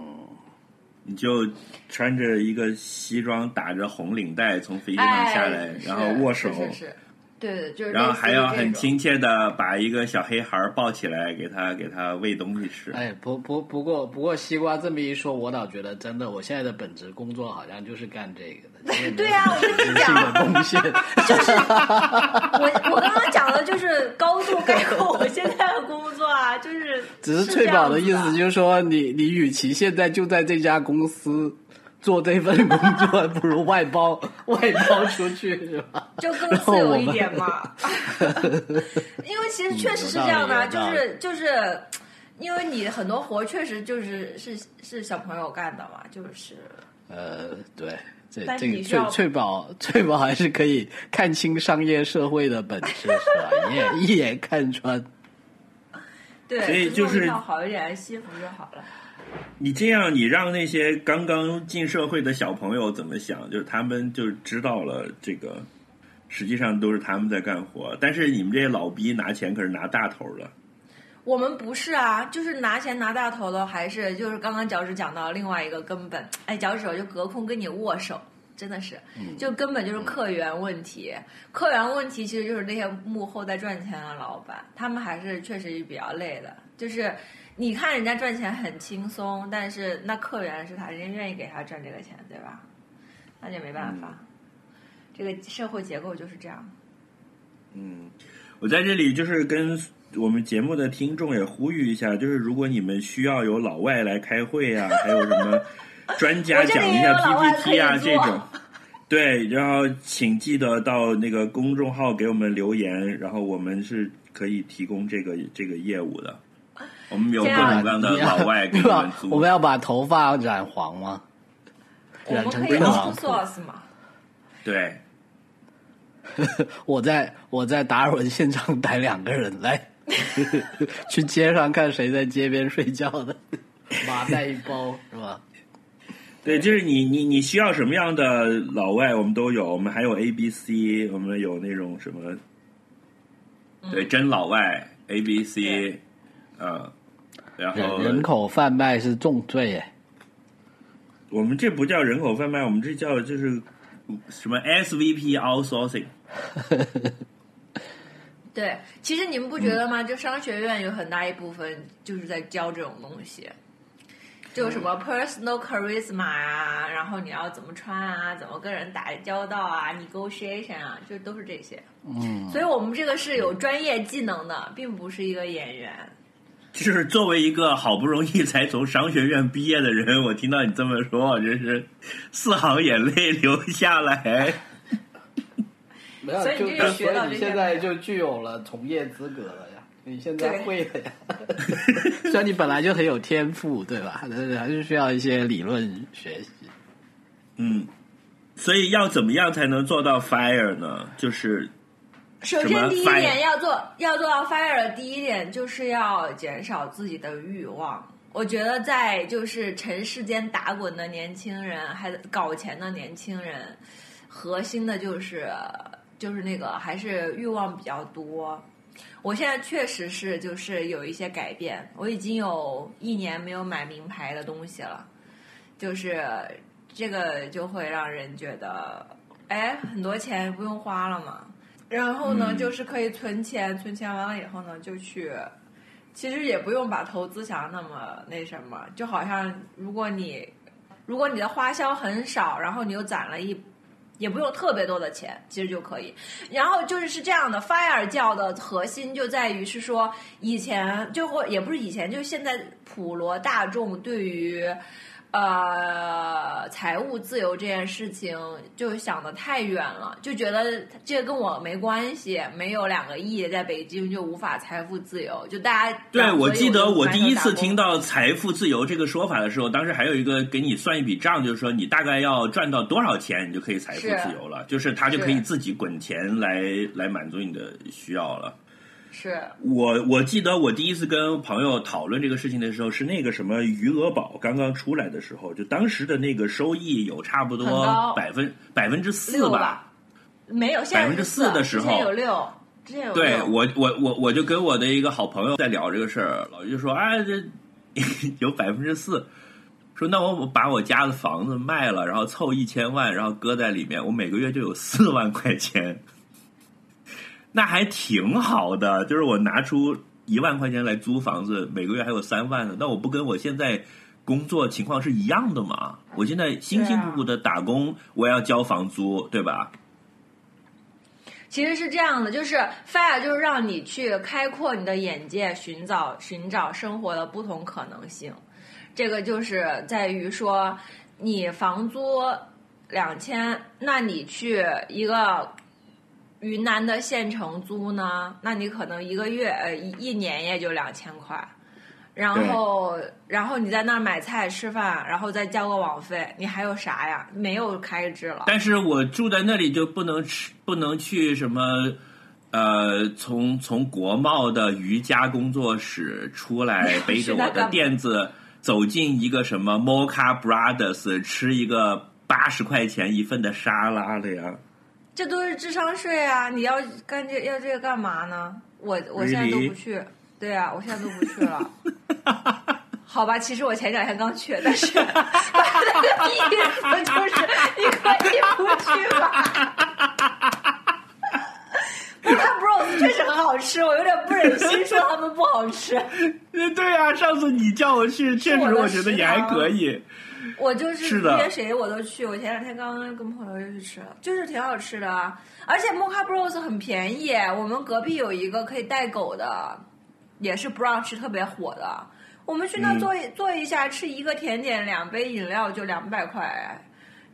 你就穿着一个西装，打着红领带从飞机上哎，下来，是然后握手，是是是，对对，就是然后还要很亲切的把一个小黑孩抱起来，给他给他喂东西吃。哎，不不不过不过，西瓜这么一说，我倒觉得真的，我现在的本职工作好像就是干这个的。对啊我跟你实质性的贡献。我 <laughs> 我刚刚讲的就是高度概括我现在的工作啊，就是只是翠宝的意思就是说，你你与其现在就在这家公司，做这份工作，不如外包 <laughs> 外包出去是吧？就更自由一点嘛。<laughs> 因为其实确实是这样的啊，就是就是，因为你很多活确实就是是是小朋友干的嘛，就是呃，对，这这个翠翠宝翠宝还是可以看清商业社会的本质是吧？一眼一眼看穿。对，所以就是好一点的西服就好了。你这样，你让那些刚刚进社会的小朋友怎么想？就是他们就知道了这个，实际上都是他们在干活，但是你们这些老逼拿钱可是拿大头的。我们不是啊，就是拿钱拿大头的，还是就是刚刚脚趾讲到另外一个根本，哎，脚趾手就隔空跟你握手，真的是，就根本就是客源问题。客源问题其实就是那些幕后在赚钱的老板，他们还是确实比较累的。就是你看人家赚钱很轻松，但是那客源是他，人家愿意给他赚这个钱，对吧？那就没办法，这个社会结构就是这样。嗯，我在这里就是跟我们节目的听众也呼吁一下，就是如果你们需要有老外来开会啊，还有什么 <laughs> 专家讲一下 PPT 啊这种，对，然后请记得到那个公众号给我们留言，然后我们是可以提供这个这个业务的。我们有各种各样的老外给对吧我们？租，我们要把头发染黄吗？染我们可以成天狼 outsource 嘛？对，<laughs> 我在我在达尔文现场逮两个人来，<laughs> 去街上看谁在街边睡觉的，麻袋一包是吧？对，就是你你你需要什么样的老外，我们都有。我们还有 A B C，我们有那种什么，对，真老外 A B C，对嗯，然人后人口贩卖是重罪哎，我们这不叫人口贩卖，我们这叫就是什么 S V P outsourcing。<laughs> 对，其实你们不觉得吗？就商学院有很大一部分就是在教这种东西，就什么 personal charisma 啊，然后你要怎么穿啊，怎么跟人打交道啊，negotiation 啊，就都是这些。嗯，所以我们这个是有专业技能的，并不是一个演员。就是作为一个好不容易才从商学院毕业的人，我听到你这么说，我真是四行眼泪流下来。<laughs> 没有所以你就就所以你现在就具有了从业资格了呀，你现在会了呀。<laughs> 虽然你本来就很有天赋，对吧？但是还是需要一些理论学习。嗯，所以要怎么样才能做到 fire 呢？就是首先，第一点要做要做到 fire 的第一点就是要减少自己的欲望。我觉得在就是尘世间打滚的年轻人，还搞钱的年轻人，核心的就是就是那个还是欲望比较多。我现在确实是就是有一些改变，我已经有一年没有买名牌的东西了，就是这个就会让人觉得，哎，很多钱不用花了嘛。然后呢，嗯就是可以存钱，存钱完了以后呢，就去，其实也不用把投资想那么那什么，就好像如果你如果你的花销很少，然后你又攒了一。也不用特别多的钱，其实就可以。然后就是是这样的，fire 教的核心就在于是说，以前就或也不是以前，就现在普罗大众对于呃财务自由这件事情就想的太远了，就觉得这跟我没关系，没有两个亿在北京就无法财富自由，就大家对，我记得我第一次听到财富自由这个说法的时候，当时还有一个给你算一笔账，就是说你大概要赚到多少钱，你就可以财富自由了，就是他就可以自己滚钱来来满足你的需要了。是。我我记得我第一次跟朋友讨论这个事情的时候，是那个什么余额宝刚刚出来的时候，就当时的那个收益有差不多百分百分之四吧。没有，百分之四的时候有六，对我我我我就跟我的一个好朋友在聊这个事儿，老于就说啊这 <laughs> 有百分之四，说那我把我家的房子卖了，然后凑一千万，然后搁在里面，我每个月就有四万块钱，那还挺好的。就是我拿出一万块钱来租房子，每个月还有三万呢，那我不跟我现在工作情况是一样的吗？我现在辛辛苦苦的打工，我要交房租，对吧？其实是这样的，就是 fire 就是让你去开阔你的眼界，寻找寻找生活的不同可能性。这个就是在于说，你房租两千，那你去一个云南的县城租呢，那你可能一个月呃一一年也就两千块。然后，然后你在那儿买菜吃饭，然后再交个网费，你还有啥呀？没有开支了。但是我住在那里就不能吃，不能去什么，呃，从从国贸的瑜伽工作室出来，<laughs> 背着我的垫子走进一个什么 Mocha Brothers 吃一个八十块钱一份的沙拉了呀。这都是智商税啊！你要干这要这个干嘛呢？我我现在都不去。对啊，我现在都不去了。好吧，其实我前两天刚去，但是那个意思就是你可以不去吧。不看 bros 确实很好吃，我有点不忍心说他们不好吃。<laughs> 对啊，上次你叫我去，确实我觉得也还可以。我就是约谁我都去，我前两天刚刚跟朋友又去吃了，就是挺好吃的，而且 Mocha Bros 很便宜。我们隔壁有一个可以带狗的，也是 brunch 特别火的。我们去那坐坐一下，吃一个甜点，两杯饮料就两百块，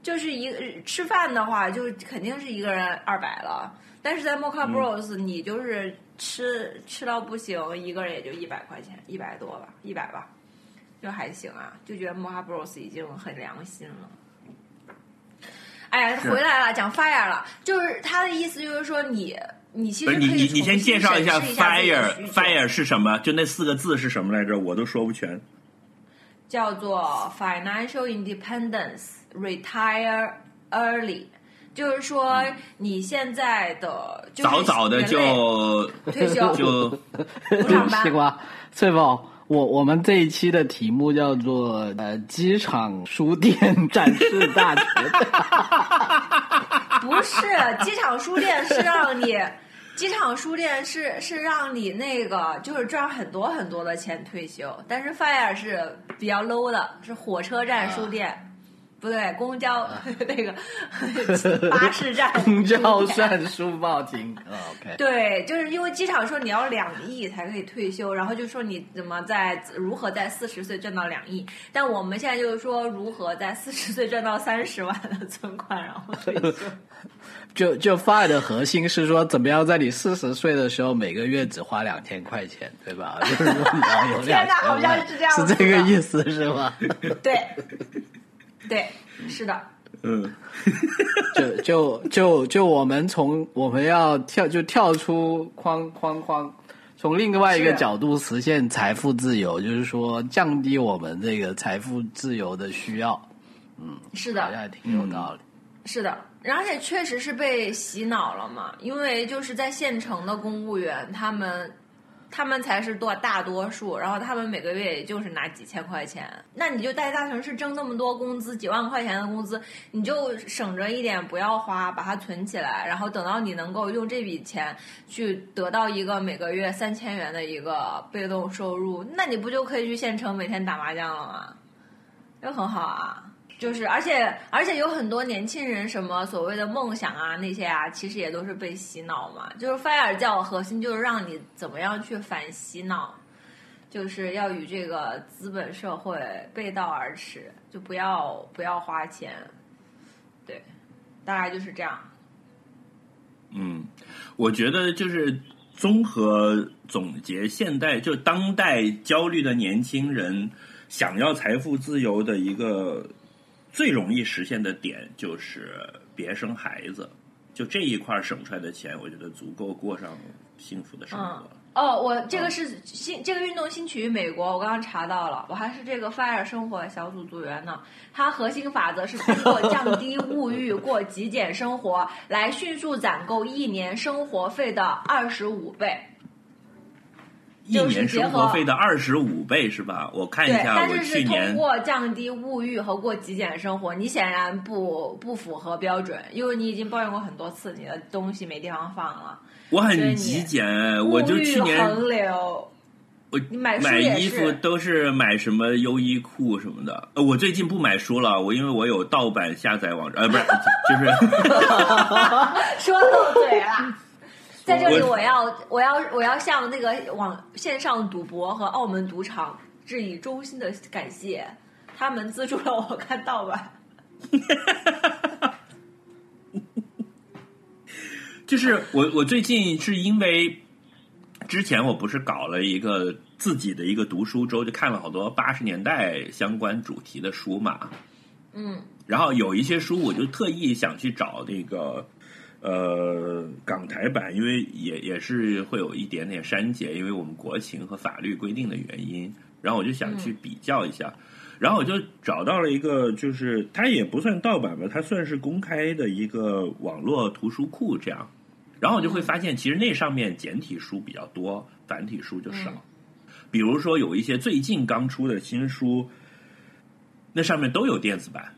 就是一吃饭的话就肯定是一个人二百了。但是在 Mocha Bros，你就是吃吃到不行，一个人也就一百块钱，一百多吧，一百吧。就还行啊，就觉得 Mocha Bros 已经很良心了。哎呀，回来了，讲 Fire 了，就是他的意思就是说你你其实你你你先介绍一下 Fire Fire 是什么？就那四个字是什么来着？我都说不全。叫做 Financial Independence Retire Early，就是说你现在的早早的就退休 <laughs> 就不上班。<laughs> 西瓜，翠宝。我我们这一期的题目叫做呃机场书店展示大全，<laughs> 不是机场书店是让你，机场书店是是让你那个就是赚很多很多的钱退休，但是 Fire 是比较 low 的，是火车站书店。不对，公交 <laughs> 那个巴士站，<laughs> 公交算书报亭。OK，对，就是因为机场说你要两亿才可以退休，然后就说你怎么在如何在四十岁挣到两亿，但我们现在就是说如何在四十岁挣到三十万的存款，然后退休。<laughs> 就就 FIRE 的核心是说，怎么样在你四十岁的时候每个月只花两千块钱，对吧？就是说你要有两千好像是这样，是这个意思是吗？对。对，是的，嗯，就就就就我们从我们要跳就跳出框框框，从另外一个角度实现财富自由，就是说降低我们这个财富自由的需要。嗯，是的，好像挺有道理。是的，而且确实是被洗脑了嘛，因为就是在县城的公务员他们。他们才是多大多数，然后他们每个月也就是拿几千块钱，那你就在大城市挣那么多工资，几万块钱的工资，你就省着一点不要花，把它存起来，然后等到你能够用这笔钱去得到一个每个月三千元的一个被动收入，那你不就可以去县城每天打麻将了吗？就很好啊。就是，而且而且有很多年轻人，什么所谓的梦想啊，那些啊，其实也都是被洗脑嘛。就是 FIRE 教核心就是让你怎么样去反洗脑，就是要与这个资本社会背道而驰，就不要不要花钱。对，大概就是这样。嗯，我觉得就是综合总结，现代就当代焦虑的年轻人想要财富自由的一个。最容易实现的点就是别生孩子，就这一块省出来的钱，我觉得足够过上幸福的生活。哦，我这个是新这个运动兴起于美国，我刚刚查到了，我还是这个 Fire 生活小组组员呢。它核心法则是通过降低物欲、过极简生活，来迅速攒够一年生活费的二十五倍。一年生活费的二十五倍是吧？我看一下，我去年通过降低物欲和过极简生活，你显然不不符合标准，因为你已经抱怨过很多次，你的东西没地方放了。我很极简，我就去年横流。我买买衣服都是买什么优衣库什么的。呃，我最近不买书了，我因为我有盗版下载网站，呃，不是，就是 <laughs> 说漏嘴了。在这里，我要我要我要向那个网线上赌博和澳门赌场致以衷心的感谢。他们资助了我看盗版。就是我我最近是因为之前我不是搞了一个自己的一个读书周，就看了好多八十年代相关主题的书嘛。嗯然后有一些书我就特意想去找那个呃港台版，因为也也是会有一点点删减，因为我们国情和法律规定的原因。然后我就想去比较一下，然后我就找到了一个，就是它也不算盗版吧，它算是公开的一个网络图书库这样。然后我就会发现，其实那上面简体书比较多，繁体书就少。比如说有一些最近刚出的新书，那上面都有电子版。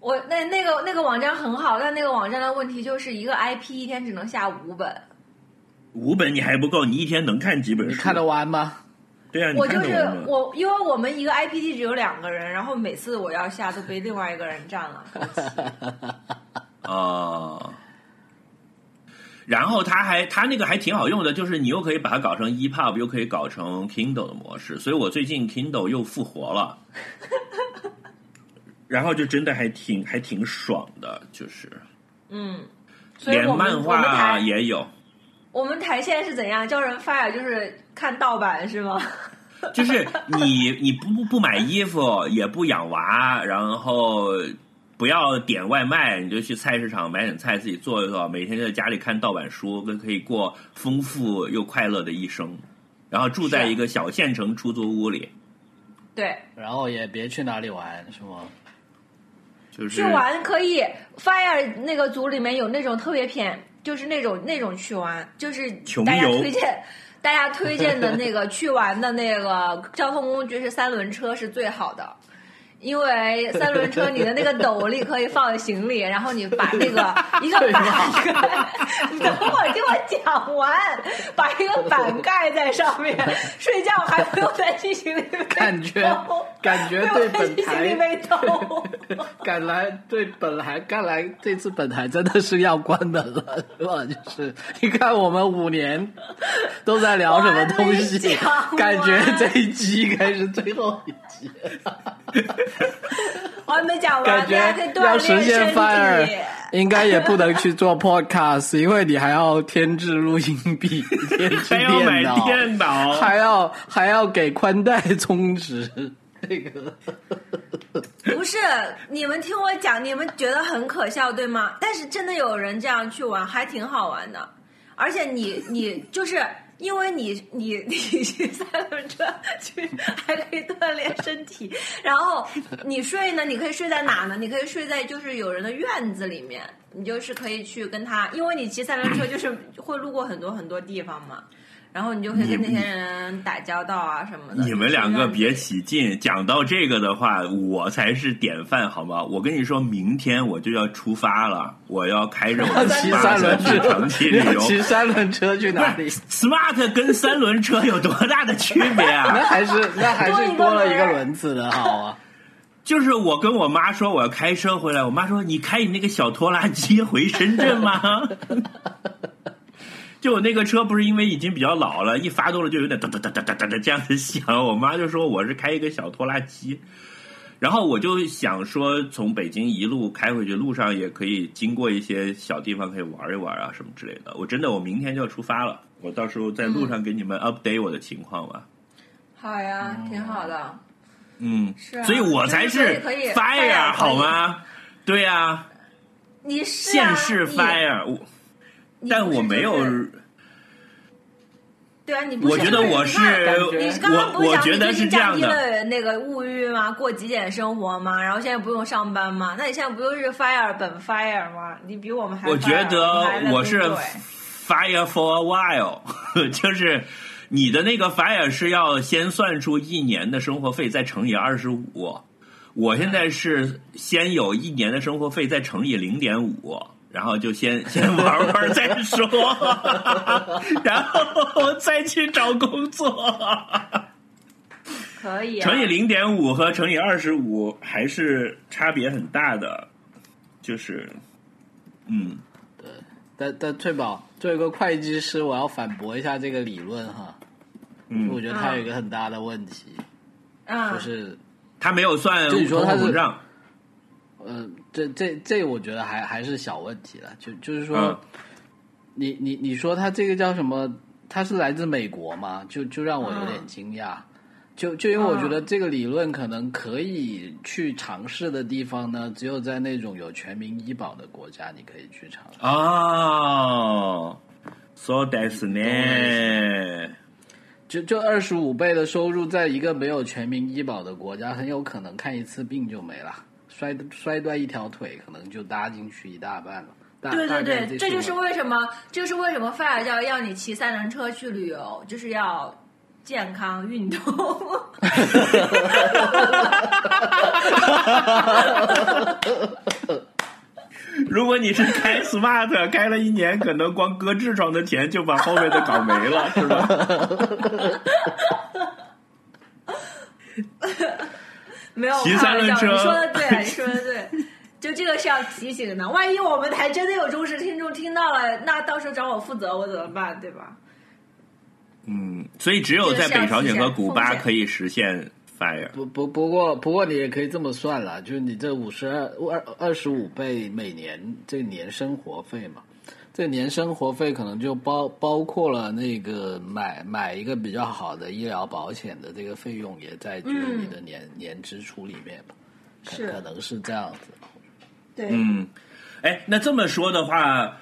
我那那个那个网站很好，但那个网站的问题就是一个 IP 一天只能下五本。五本你还不够，你一天能看几本书？你看得完吗？对啊，你我就是看得完吗？我，因为我们一个 IP 地址有两个人，然后每次我要下都被另外一个人占了。啊。<laughs> 然后他还他那个还挺好用的，就是你又可以把它搞成 EPUB，又可以搞成 Kindle 的模式，所以我最近 Kindle 又复活了，<laughs> 然后就真的还挺还挺爽的，就是嗯，所以连漫画也有，我们台现在是怎样？叫人 fire 就是看盗版是吗？<laughs> 就是你你不不不买衣服，也不养娃，然后不要点外卖，你就去菜市场买点菜自己做一做，每天在家里看盗版书，跟可以过丰富又快乐的一生。然后住在一个小县城出租屋里，对，然后也别去哪里玩，是吗？就是去玩可以，fire 那个组里面有那种特别便，就是那种那种去玩，就是大家推荐。大家推荐的那个去玩的那个交通工具是三轮车是最好的，因为三轮车你的那个斗笠可以放行李，然后你把那个 <laughs> 一个板盖，<laughs> 你等会儿听我讲完，把一个板盖在上面，睡觉还不用担心行李被 <laughs> 感觉偷感觉对本不用担心行李台被偷。赶来对本台，看来这次本台真的是要关门了，是吧？就是你看我们五年都在聊什么东西感觉这一期应该是最后一集，<laughs> 我还没讲完，要实现炼身 fire 体。应该也不能去做 podcast，因为你还要添置录音笔，<laughs> 添置还要买电脑，电脑，还要还要给宽带充值，<laughs> 这个不是，你们听我讲，你们觉得很可笑对吗？但是真的有人这样去玩，还挺好玩的。而且你你就是因为你你 <laughs> 你骑三轮车去，还可以锻炼身体。然后你睡呢，你可以睡在哪呢？你可以睡在就是有人的院子里面，你就是可以去跟他，因为你骑三轮车就是会路过很多很多地方嘛。然后你就可以跟那些人打交道啊什么的。你们两个别起。劲，讲到这个的话，我才是典范，好吗？我跟你说，明天我就要出发了，我要开着我的骑 <laughs> smart 三轮去长期，旅游。<laughs> 骑三轮车去哪里？smart 跟三轮车有多大的区别啊 <laughs> 那啊？还是那还是多了一个轮子的好啊！就是我跟我妈说我要开车回来，我妈说你开你那个小拖拉机回深圳吗？就我那个车不是因为已经比较老了，一发动了就有点哒哒哒哒哒哒哒这样子响，我妈就说我是开一个小拖拉机。然后我就想说，从北京一路开回去，路上也可以经过一些小地方，可以玩一玩啊，什么之类的。我真的，我明天就要出发了，我到时候在路上给你们 update 我的情况吧。好呀，挺好的。嗯，是啊所以我才是 fire 好吗？对呀、你是啊现世你 fire，我但我没有就，是对啊，你不是我觉得我是我我觉得是这样的那个物欲吗？过极简生活吗？然后现在不用上班吗？那你现在不就是 fire 本 fire 吗？你比我们还我觉得我是 fire for a while，<laughs> 就是你的那个 fire 是要先算出一年的生活费，再乘以二十五。我现在是先有一年的生活费，再乘以零点五，然后就先先玩玩再说，<laughs> 然后再去找工作。可以、啊、乘以零点五和乘以二十五还是差别很大的，就是，嗯，对但但翠宝作为一个会计师，我要反驳一下这个理论哈。嗯我觉得它有一个很大的问题，嗯，就是他没有算就你说他是通货膨胀，呃，这这这，我觉得还还是小问题了。就就是说，嗯你你你说他这个叫什么？他是来自美国吗？就就让我有点惊讶。就就因为我觉得这个理论可能可以去尝试的地方呢，只有在那种有全民医保的国家，你可以去尝试。哦，so that's 呢，就就二十五倍的收入，在一个没有全民医保的国家，很有可能看一次病就没了，摔摔断一条腿，可能就搭进去一大半了。大对对对，这就是为什么，这就是为什么范儿叫要你骑三轮车去旅游，就是要健康运动。<laughs> 如果你是开 smart 开了一年，可能光割痔疮的钱就把后面的搞没了，是吧？<laughs> 没有骑开玩笑，三轮车 <laughs> 你说的对，你说的对。就这个是要提醒的，万一我们台真的有忠实听众听到了，那到时候找我负责，我怎么办？对吧？嗯，所以只有在北朝鲜和古巴可以实现 fire。不不不过不过你也可以这么算了，就是你这五十二二二十五倍每年这年生活费嘛，这年生活费可能就包包括了那个买买一个比较好的医疗保险的这个费用，也在就是你的年、年支出里面是可能是这样子。对，嗯，哎，那这么说的话，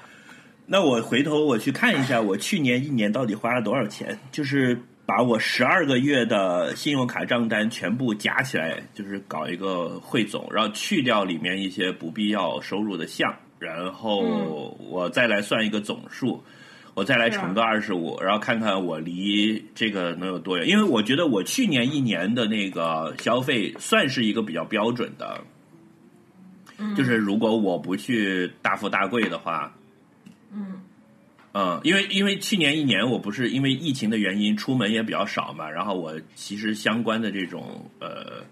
那我回头我去看一下，我去年一年到底花了多少钱？就是把我十二个月的信用卡账单全部加起来，就是搞一个汇总，然后去掉里面一些不必要收入的项，然后我再来算一个总数。我再来乘个二十五，然后看看我离这个能有多远。因为我觉得我去年一年的那个消费算是一个比较标准的，就是如果我不去大富大贵的话，嗯嗯，因为因为去年一年我不是因为疫情的原因出门也比较少嘛，然后我其实相关的这种呃，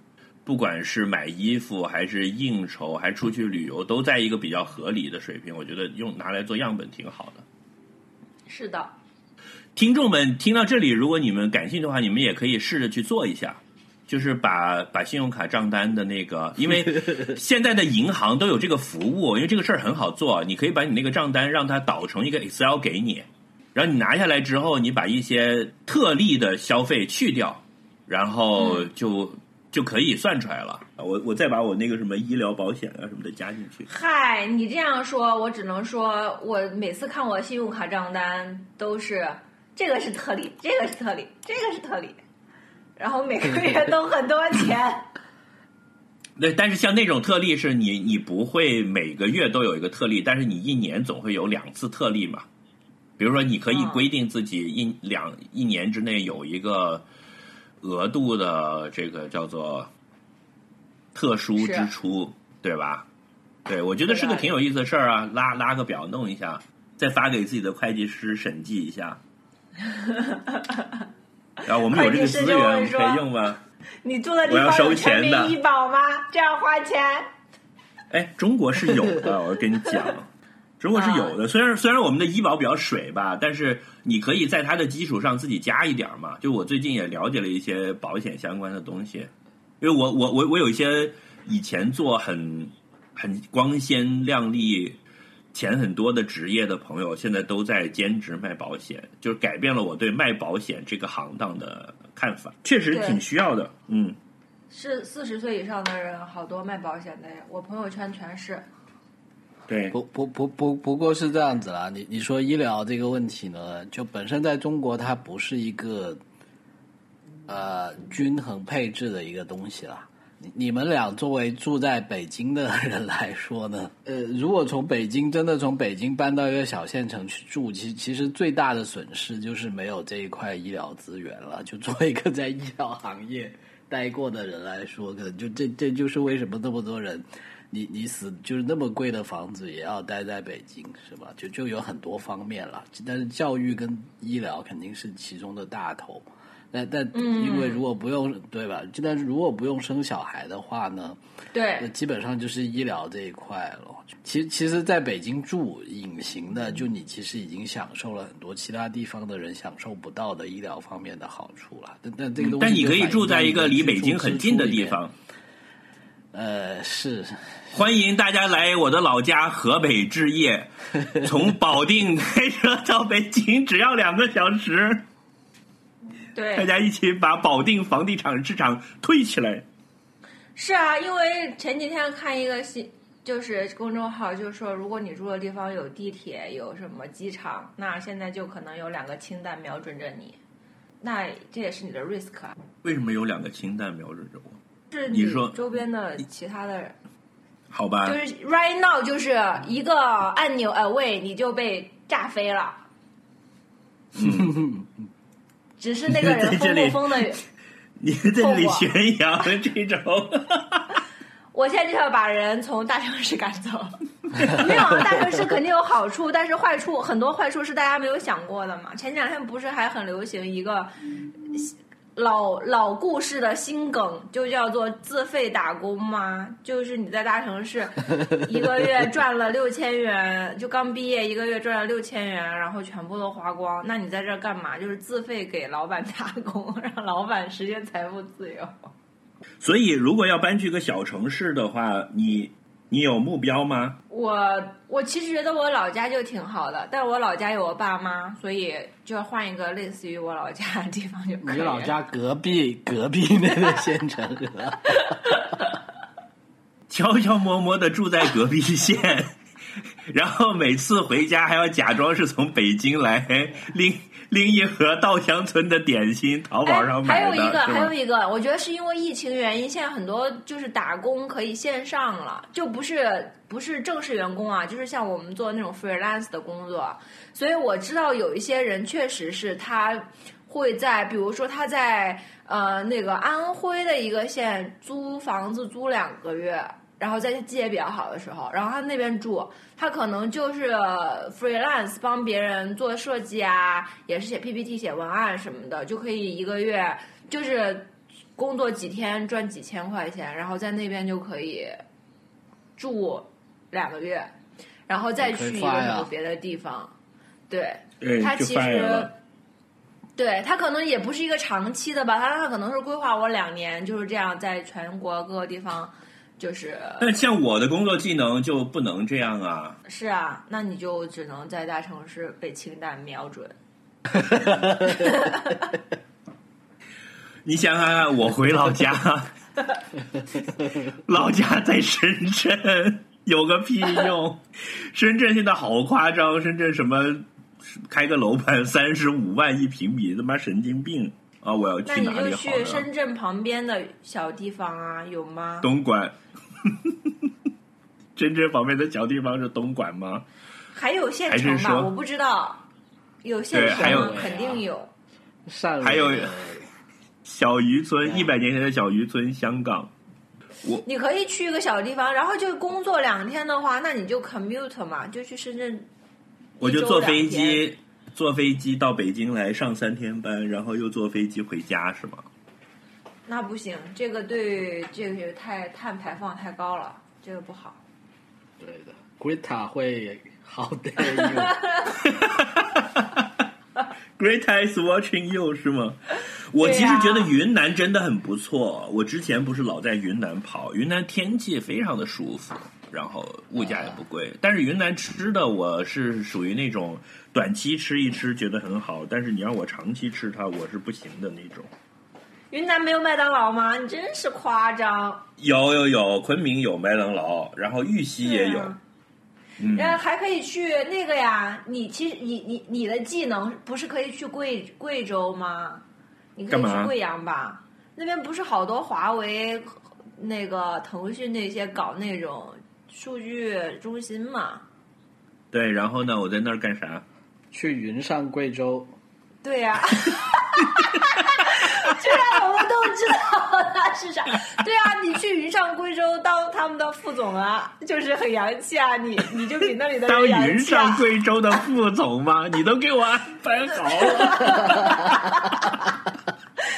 不管是买衣服还是应酬还是出去旅游，都在一个比较合理的水平，我觉得用拿来做样本挺好的。是的，听众们听到这里，如果你们感兴趣的话，你们也可以试着去做一下，就是把把信用卡账单的那个，因为 <laughs> 现在的银行都有这个服务，因为这个事儿很好做，你可以把你那个账单让它导成一个 Excel 给你，然后你拿下来之后，你把一些特例的消费去掉，然后就、就可以算出来了。我我再把我那个什么医疗保险啊什么的加进去。嗨，你这样说，我只能说，我每次看我信用卡账单都是这个是特例，这个是特例，这个是特例，然后每个月都很多钱。<laughs> 对，但是像那种特例是你你不会每个月都有一个特例，但是你一年总会有两次特例嘛。比如说，你可以嗯规定自己一两一年之内有一个额度的这个叫做特殊支出，对吧？对，我觉得是个挺有意思的事儿啊，拉拉个表弄一下，再发给自己的会计师审计一下。<laughs> 然后我们有这个资源，我们可以用吗？你住的地我要收方有全钱的民医保吗？这样花钱？哎，中国是有的，我跟你讲，中国是有的。虽然虽然我们的医保比较水吧，但是你可以在它的基础上自己加一点嘛。就我最近也了解了一些保险相关的东西，因为我我我我有一些以前做很很光鲜亮丽、钱很多的职业的朋友，现在都在兼职卖保险，就是改变了我对卖保险这个行当的看法，确实挺需要的。嗯。是四十岁以上的人，好多卖保险的呀，我朋友圈全是。对，不不不不不过是这样子啦，你你说医疗这个问题呢，就本身在中国它不是一个呃均衡配置的一个东西啦。你你们俩作为住在北京的人来说呢，呃，如果从北京真的从北京搬到一个小县城去住，其其实最大的损失就是没有这一块医疗资源了。就作为一个在医疗行业待过的人来说，可能就这这就是为什么这么多人。你你死就是那么贵的房子也要待在北京是吧？就就有很多方面了，但是教育跟医疗肯定是其中的大头。但但因为如果不用、对吧？就但是如果不用生小孩的话呢，那对，基本上就是医疗这一块了。其其实，在北京住隐形的，就你其实已经享受了很多其他地方的人享受不到的医疗方面的好处了。但但这个东西，但你可以住在一个离北京很近的地方。。呃，是欢迎大家来我的老家河北置业，<laughs> 从保定开车到北京只要两个小时，对大，家一起把保定房地产市场推起来。是啊，因为前几天看一个新，就是公众号，就是说，如果你住的地方有地铁，有什么机场，那现在就可能有两个氢弹瞄准着你，那这也是你的 risk 啊，为什么有两个氢弹瞄准着我？是你说周边的其他的人，好吧就，是 right now 就是一个按钮 away 你就被炸飞了。只是那个人 <laughs> 在这里疯不疯的，<laughs> 你在这里宣扬这种，<laughs> 我现在就要把人从大城市赶走。没有啊，大城市肯定有好处，但是坏处很多坏处是大家没有想过的嘛。前两天不是还很流行一个老老故事的新梗，就叫做自费打工吗？就是你在大城市 <laughs> 一个月赚了六千元，就刚毕业一个月赚了六千元，然后全部都花光，那你在这儿干嘛？就是自费给老板打工，让老板实现财富自由。所以如果要搬去一个小城市的话，你你有目标吗？我我其实觉得我老家就挺好的，但我老家有我爸妈，所以就要换一个类似于我老家的地方就可以了。你老家隔壁隔壁那个县城河，<laughs> 悄悄摸摸的住在隔壁县，然后每次回家还要假装是从北京来拎拎一盒稻香村的点心，淘宝上买还有一个，还有一个，我觉得是因为疫情原因，现在很多就是打工可以线上了，就不是不是正式员工啊，就是像我们做那种 freelance 的工作，所以我知道有一些人确实是他会在，比如说他在呃那个安徽的一个县租房子租两个月。然后在季节比较好的时候，然后他那边住，他可能就是 freelance 帮别人做设计啊，也是写 PPT、写文案什么的，就可以一个月就是工作几天赚几千块钱，然后在那边就可以住两个月，然后再去一个什么别的地方。对，他其实。对他可能也不是一个长期的吧，他他可能是规划我两年就是这样在全国各个地方，就是但像我的工作技能就不能这样啊！是啊，那你就只能在大城市被氢弹瞄准。<laughs> 你想想看，我回老家，<laughs> 老家在深圳，有个屁用！深圳现在好夸张，深圳什么开个楼盘三十五万一平米，他妈神经病啊！我要那你去哪里就好呢？去深圳旁边的小地方啊，有吗？东莞。<laughs> 深圳旁边的小地方是东莞吗？还有县城吧？还是说我不知道，有县对还有城肯定有。上还有呃小渔村，一百年前的小渔村，香港。你可以去一个小地方，然后就工作两天的话，那你就 commute 嘛，就去深圳。我就坐飞机，坐飞机到北京来上三天班，然后又坐飞机回家，是吗？那不行，这个对这个太碳排放太高了，这个不好。对的，Greta 会好的用。<laughs> <laughs> Great is watching you 是吗？我其实觉得云南真的很不错。我之前不是老在云南跑，云南天气非常的舒服，然后物价也不贵。但是云南吃的我是属于那种短期吃一吃觉得很好，但是你让我长期吃它，我是不行的那种。云南没有麦当劳吗？你真是夸张。有有有，昆明有麦当劳，然后玉溪也有。嗯，然后还可以去那个呀，你其实你你你的技能不是可以去贵贵州吗？你可以去贵阳吧，那边不是好多华为、那个腾讯那些搞那种数据中心嘛？对，然后呢，我在那儿干啥？去云上贵州，对呀、<laughs> <laughs> 知道他是啥。对啊，你去云上贵州当他们的副总啊，就是很洋气啊，你 <laughs> 你就比那里的当人洋云上。贵州的副总吗？<laughs> 你都给我安排好了。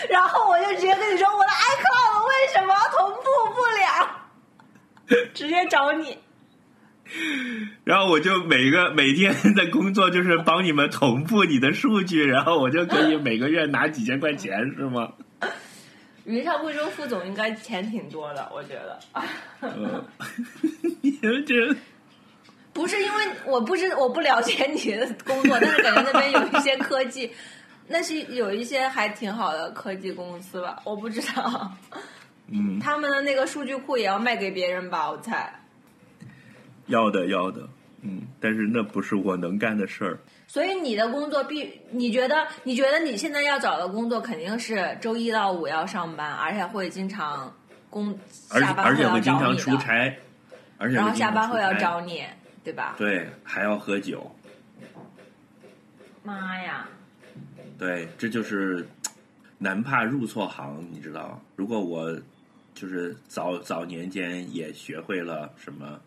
然后我就直接跟你说，我的 iCloud 为什么同步不了？直接找你。然后我就每个每天的工作就是帮你们同步你的数据，然后我就可以每个月拿几千块钱，是吗？云上贵州副总应该钱挺多的，我觉得。嗯，<laughs> 你们这不是因为我不知我不了解你的工作，但是感觉那边有一些科技，那是有一些还挺好的科技公司吧，我不知道。嗯，<laughs> 他们的那个数据库也要卖给别人吧？我猜。要的要的，嗯，但是那不是我能干的事儿。所以你的工作必，你觉得你觉得你现在要找的工作肯定是周一到五要上班，而且会经常工而且下班而且要会经常出差，而且然后下班后要找你，对吧？对，还要喝酒，妈呀！对，这就是 <tsk> 男怕入错行，你知道？如果我就是早早年间也学会了什么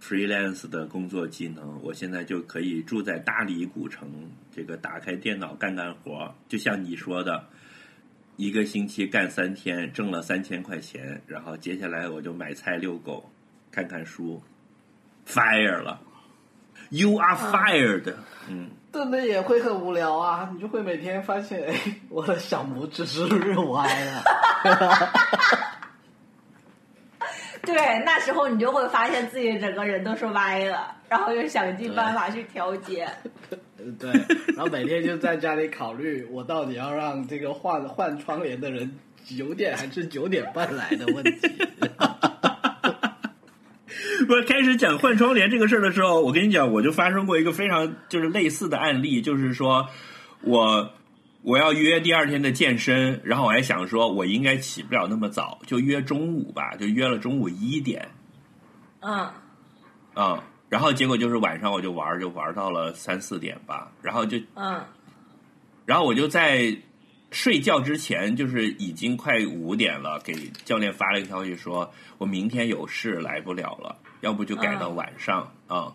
freelance 的工作技能，我现在就可以住在大理古城，这个打开电脑干干活，就像你说的。一个星期干三天，挣了三千块钱，然后接下来我就买菜遛狗，看看书，fire 了，you are fired，嗯真的也会很无聊啊！你就会每天发现，哎，我的小拇指是不是歪了？<laughs> 对，那时候你就会发现自己整个人都是歪了，然后又想尽办法去调节。<laughs> 对，然后每天就在家里考虑，我到底要让这个换换窗帘的人九点还是九点半来的问题。<laughs> 不，开始讲换窗帘这个事儿的时候，我跟你讲，我就发生过一个非常就是类似的案例，就是说我我要约第二天的健身，然后我还想说我应该起不了那么早，就约中午吧，就约了中午一点。嗯，嗯、然后结果就是晚上我就玩儿，就玩到了三四点吧，然后就嗯，然后我就在睡觉之前，就是已经快五点了，给教练发了一个消息说，我明天有事来不了了，要不就改到晚上啊、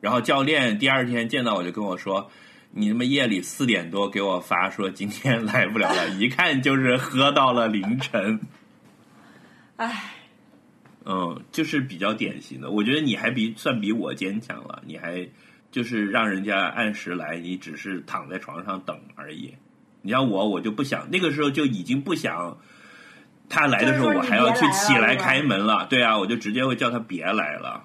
然后教练第二天见到我就跟我说，你他妈夜里四点多给我发说今天来不了了，一看就是喝到了凌晨。唉，嗯，就是比较典型的。我觉得你还比算比我坚强了，你还就是让人家按时来，你只是躺在床上等而已。你像我，我就不想，那个时候就已经不想他来的时候，我还要去起来开门了。对啊，我就直接会叫他别来了。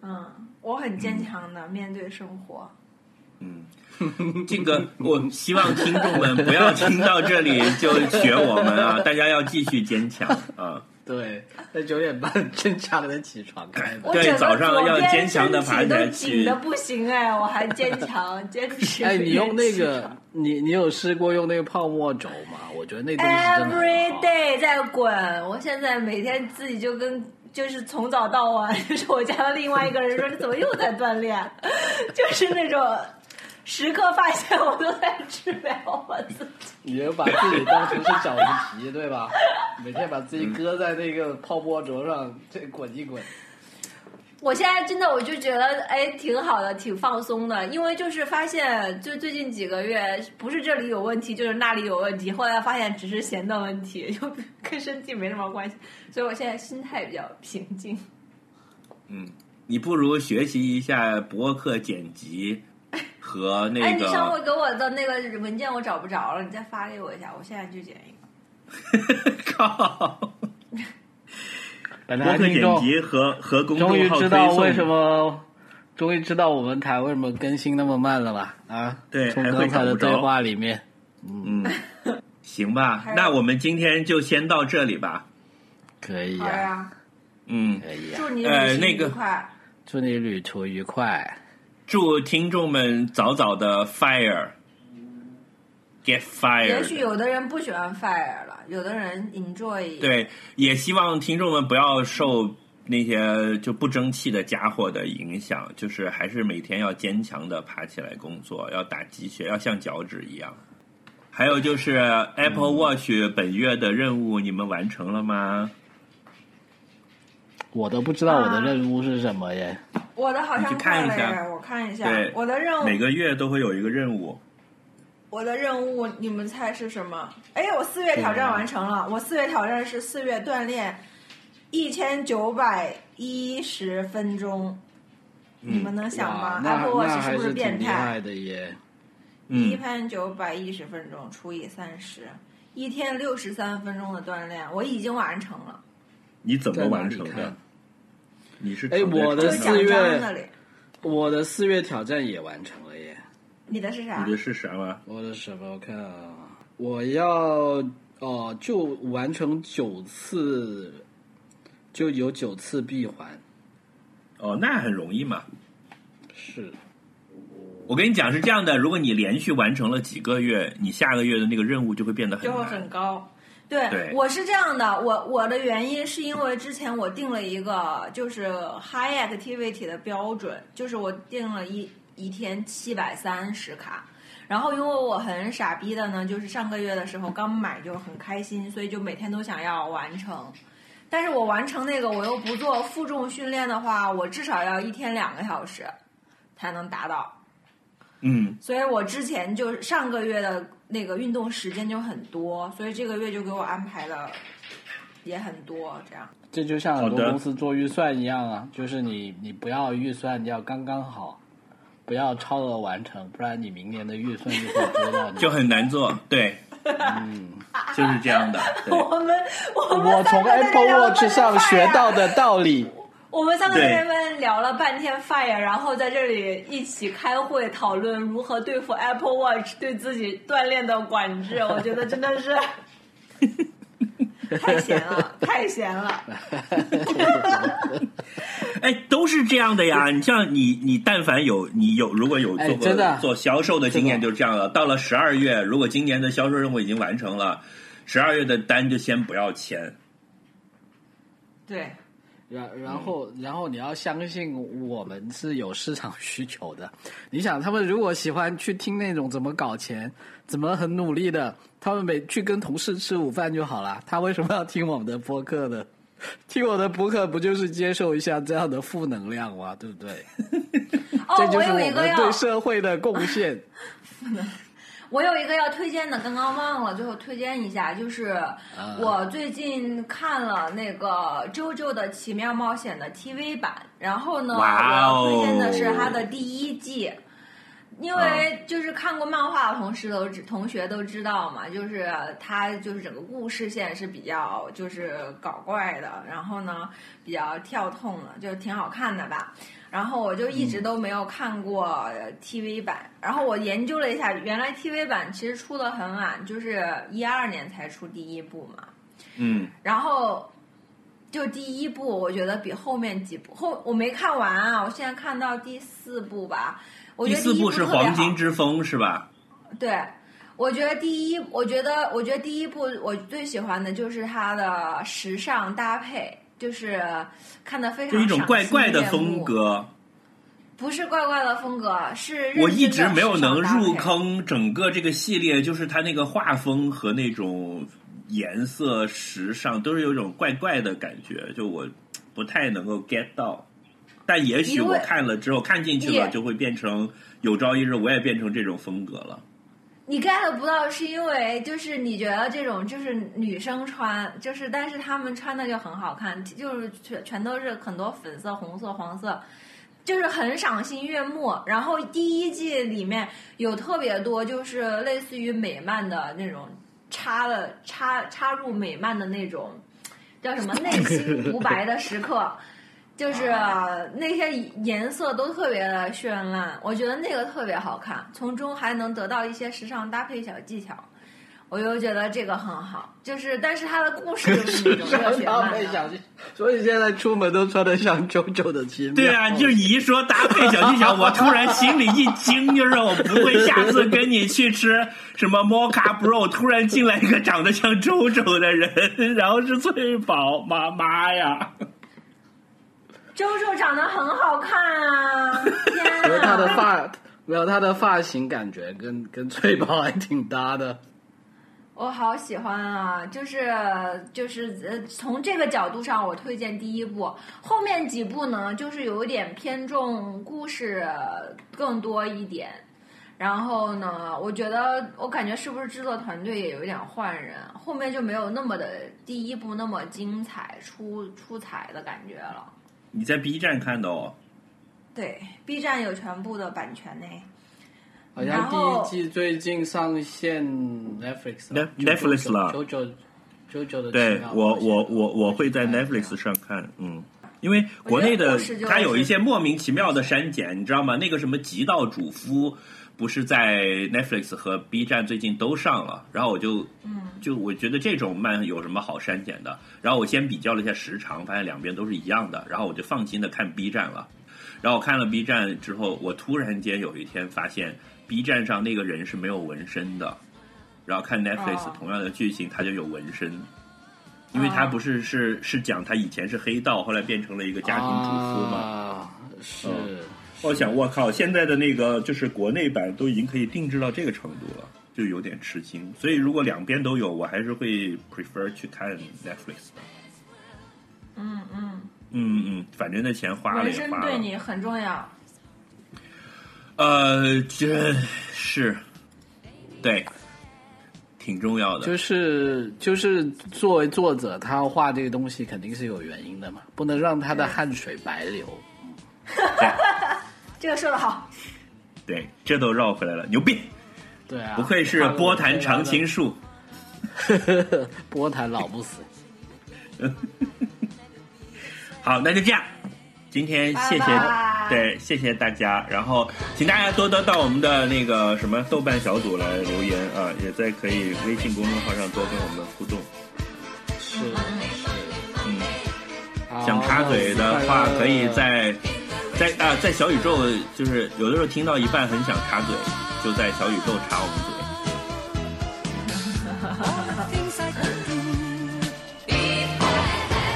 嗯，我很坚强的面对生活。嗯，<laughs> 这个我希望听众们不要听到这里就学我们啊，大家要继续坚强啊。对，在九点半坚强的起床开门。对早上要坚强的爬起来紧的不行哎，我还坚强，坚持。哎，你用那个，你你有试过用那个泡沫轴吗？我觉得那东西真的很 every 好 day 在滚，我现在每天自己就跟就是从早到晚，就 <laughs> 是我家的另外一个人说你 <laughs> 怎么又在锻炼，就是那种时刻发现我都在治疗我自己。你就把自己当成是饺子皮，对吧？<laughs> 每天把自己搁在那个泡沫轴上，这滚一滚。我现在真的我就觉得哎挺好的，挺放松的，因为就是发现就最近几个月不是这里有问题，就是那里有问题，后来发现只是闲的问题，就跟身体没什么关系，所以我现在心态比较平静。嗯，你不如学习一下博客剪辑和那个。哎，你上回给我的那个文件我找不着了，你再发给我一下，我现在去剪一个。<laughs> 靠！<laughs> 本播客剪来听众辑和和公终于众号推知道为什么，终于知道我们台为什么更新那么慢了吧？啊，对从刚才的对话里面，嗯，<laughs> 行吧那我们今天就先到这里吧。可以呀、嗯，可以呀、祝你旅行呃那个愉快。祝你旅途愉快。祝听众们早早的 fire get fire。也许有的人不喜欢 fire 了，有的人 enjoy。，对，也希望听众们不要受那些就不争气的家伙的影响，就是还是每天要坚强的爬起来工作，要打鸡血，要像脚趾一样。还有就是 Apple Watch 本月的任务，你们完成了吗？我都不知道我的任务是什么耶。我的好像去看一下快了耶，我看一下对，我的任务，每个月都会有一个任务。我的任务，你们猜是什么？哎，我四月挑战完成了，我四月挑战是四月锻炼一千九百一十分钟，你们能想吗哇那？Apple 那 Watch 还是不是挺厉变态？害的耶？一嗯，千九百一十分钟除以三十，一天六十三分钟的锻炼，我已经完成了。你怎么完成的？？你是哎我的四月我的四月挑战也完成了耶。你的是啥你？的是啥吗？我的什么？我看啊，我要哦，就完成九次，就有九次闭环。哦，那很容易嘛。是，我跟你讲是这样的，如果你连续完成了几个月，你下个月的那个任务就会变得很就会难。很高。对，对我是这样的，我我的原因是因为之前我定了一个就是 high activity 的标准，就是我定了一一天七百三十卡。然后因为我很傻逼的呢，就是上个月的时候刚买就很开心，所以就每天都想要完成。但是我完成那个我又不做负重训练的话，我至少要一天两个小时才能达到。嗯，所以我之前就上个月的那个运动时间就很多，所以这个月就给我安排了也很多，这样。这就像很多公司做预算一样啊，就是你你不要预算要刚刚好，不要超额完成，不然你明年的预算就会多到你。就很难做。<laughs> 对，嗯，就是这样的。<laughs> 我们我们我从 Apple Watch 上学到的道理。我们三个对在那边聊了半天 Fire，然后在这里一起开会讨论如何对付 Apple Watch 对自己锻炼的管制，<laughs> 我觉得真的是 <laughs> 太闲了，太闲了。<laughs> 哎，都是这样的呀。你像你，你但凡有你有，如果有哎做过、做销售的经验，就是这样的。到了十二月，如果今年的销售任务已经完成了，十二月的单就先不要签。对，然然后然后你要相信我们是有市场需求的。你想，他们如果喜欢去听那种怎么搞钱、怎么很努力的，他们每去跟同事吃午饭就好了。他为什么要听我们的播客呢？<laughs> 听我的播客不就是接受一下这样的负能量吗？对不对？<laughs> 哦这，就是我们对社会的贡献。<laughs> 我有一个要推荐的，刚刚忘了，最后推荐一下，就是啊我最近看了那个《JoJo 的奇妙冒险》的 TV 版，然后呢，我要推荐的是它的第一季。因为就是看过漫画的同事都知同学都知道嘛，就是它就是整个故事线是比较就是搞怪的，然后呢比较跳痛的，就挺好看的吧。然后我就一直都没有看过呃 TV 版，然后我研究了一下，原来 TV 版其实出的很晚，就是一二年才出第一部嘛。嗯，然后就第一部，我觉得比后面几部后我没看完啊，我现在看到第四部吧。我觉得一第四部是黄金之风是吧？对，我觉得第一，我觉得，我觉得第一部我最喜欢的就是它的时尚搭配，就是看的非常就一种怪怪的风，格，不是怪怪的风格，是我一直没有能。入坑整个这个系列，就是它那个画风和那种颜色、时尚，都是有一种怪怪的感觉，就我不太能够 get 到。但也许我看了之后看进去了，就会变成有朝一日我也变成这种风格了。你 get 不到，是因为就是你觉得这种就是女生穿，就是但是她们穿的就很好看，就是全全都是很多粉色、红色、黄色，就是很赏心悦目。然后第一季里面有特别多就是类似于美漫的那种插了插插入美漫的那种叫什么内心独白的时刻。就是那些颜色都特别的绚烂，我觉得那个特别好看，从中还能得到一些时尚搭配小技巧，我又觉得这个很好。就是，但是它的故事就是那种热血漫的。所以现在出门都穿的像周周的奇妙。对啊，就是你一说搭配小技巧，我突然心里一惊，就是我不会下次跟你去吃什么 Mocha Bro，突然进来一个长得像周周的人，然后是翠宝，妈妈呀！周周长得很好看啊！天觉得他的啊！发没有他的发型，感觉跟跟翠宝还挺搭的。我好喜欢啊！就是就是呃，从这个角度上，我推荐第一部。后面几部呢，就是有一点偏重故事更多一点。然后呢，我觉得我感觉是不是制作团队也有一点换人，后面就没有那么的第一部那么精彩出出彩的感觉了。你在 B 站看的哦？对，B 站有全部的版权呢。好像第一季最近上线 Netflix 了 Net- Netflix 了九九九九的对我我我我会在 Netflix 上看，嗯，因为国内的它有一些莫名其妙的删减，你知道吗？那个什么《极道主夫》不是在 Netflix 和 B 站最近都上了，然后我就嗯，就我觉得这种漫有什么好删减的？然后我先比较了一下时长，发现两边都是一样的，然后我就放心的看 B 站了。然后我看了 B 站之后，我突然间有一天发现 B 站上那个人是没有纹身的，然后看 Netflix 哦同样的剧情，他就有纹身。因为他不是是是讲他以前是黑道，后来变成了一个家庭主妇嘛。啊、是、嗯我想，我靠，现在的那个就是国内版都已经可以定制到这个程度了，就有点吃惊。所以如果两边都有，我还是会 prefer 去看 Netflix 的。嗯嗯，嗯嗯，反正那钱花了纹也花了。身对你很重要。呃，这是对，挺重要的。就是就是作为作者，他要画这个东西肯定是有原因的嘛，不能让他的汗水白流。<laughs> 这个说的好，对，这都绕回来了，牛逼！对啊，不愧是波坛常青树。<laughs> 波坛老不死。<laughs> 好，那就这样。今天谢谢拜拜对谢谢大家，然后请大家多多到我们的那个什么豆瓣小组来留言啊，也在可以微信公众号上多跟我们互动。是是，嗯，想插嘴的话，可以在在啊在小宇宙，就是有的时候听到一半很想插嘴，就在小宇宙插我们嘴。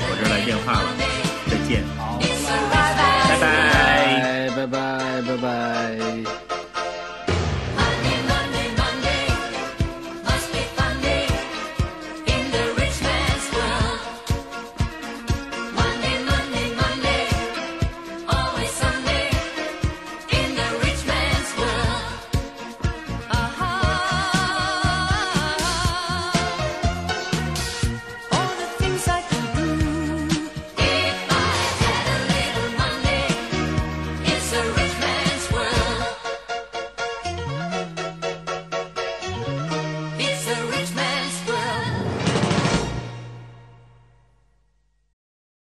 我这来电话了，再见，拜拜。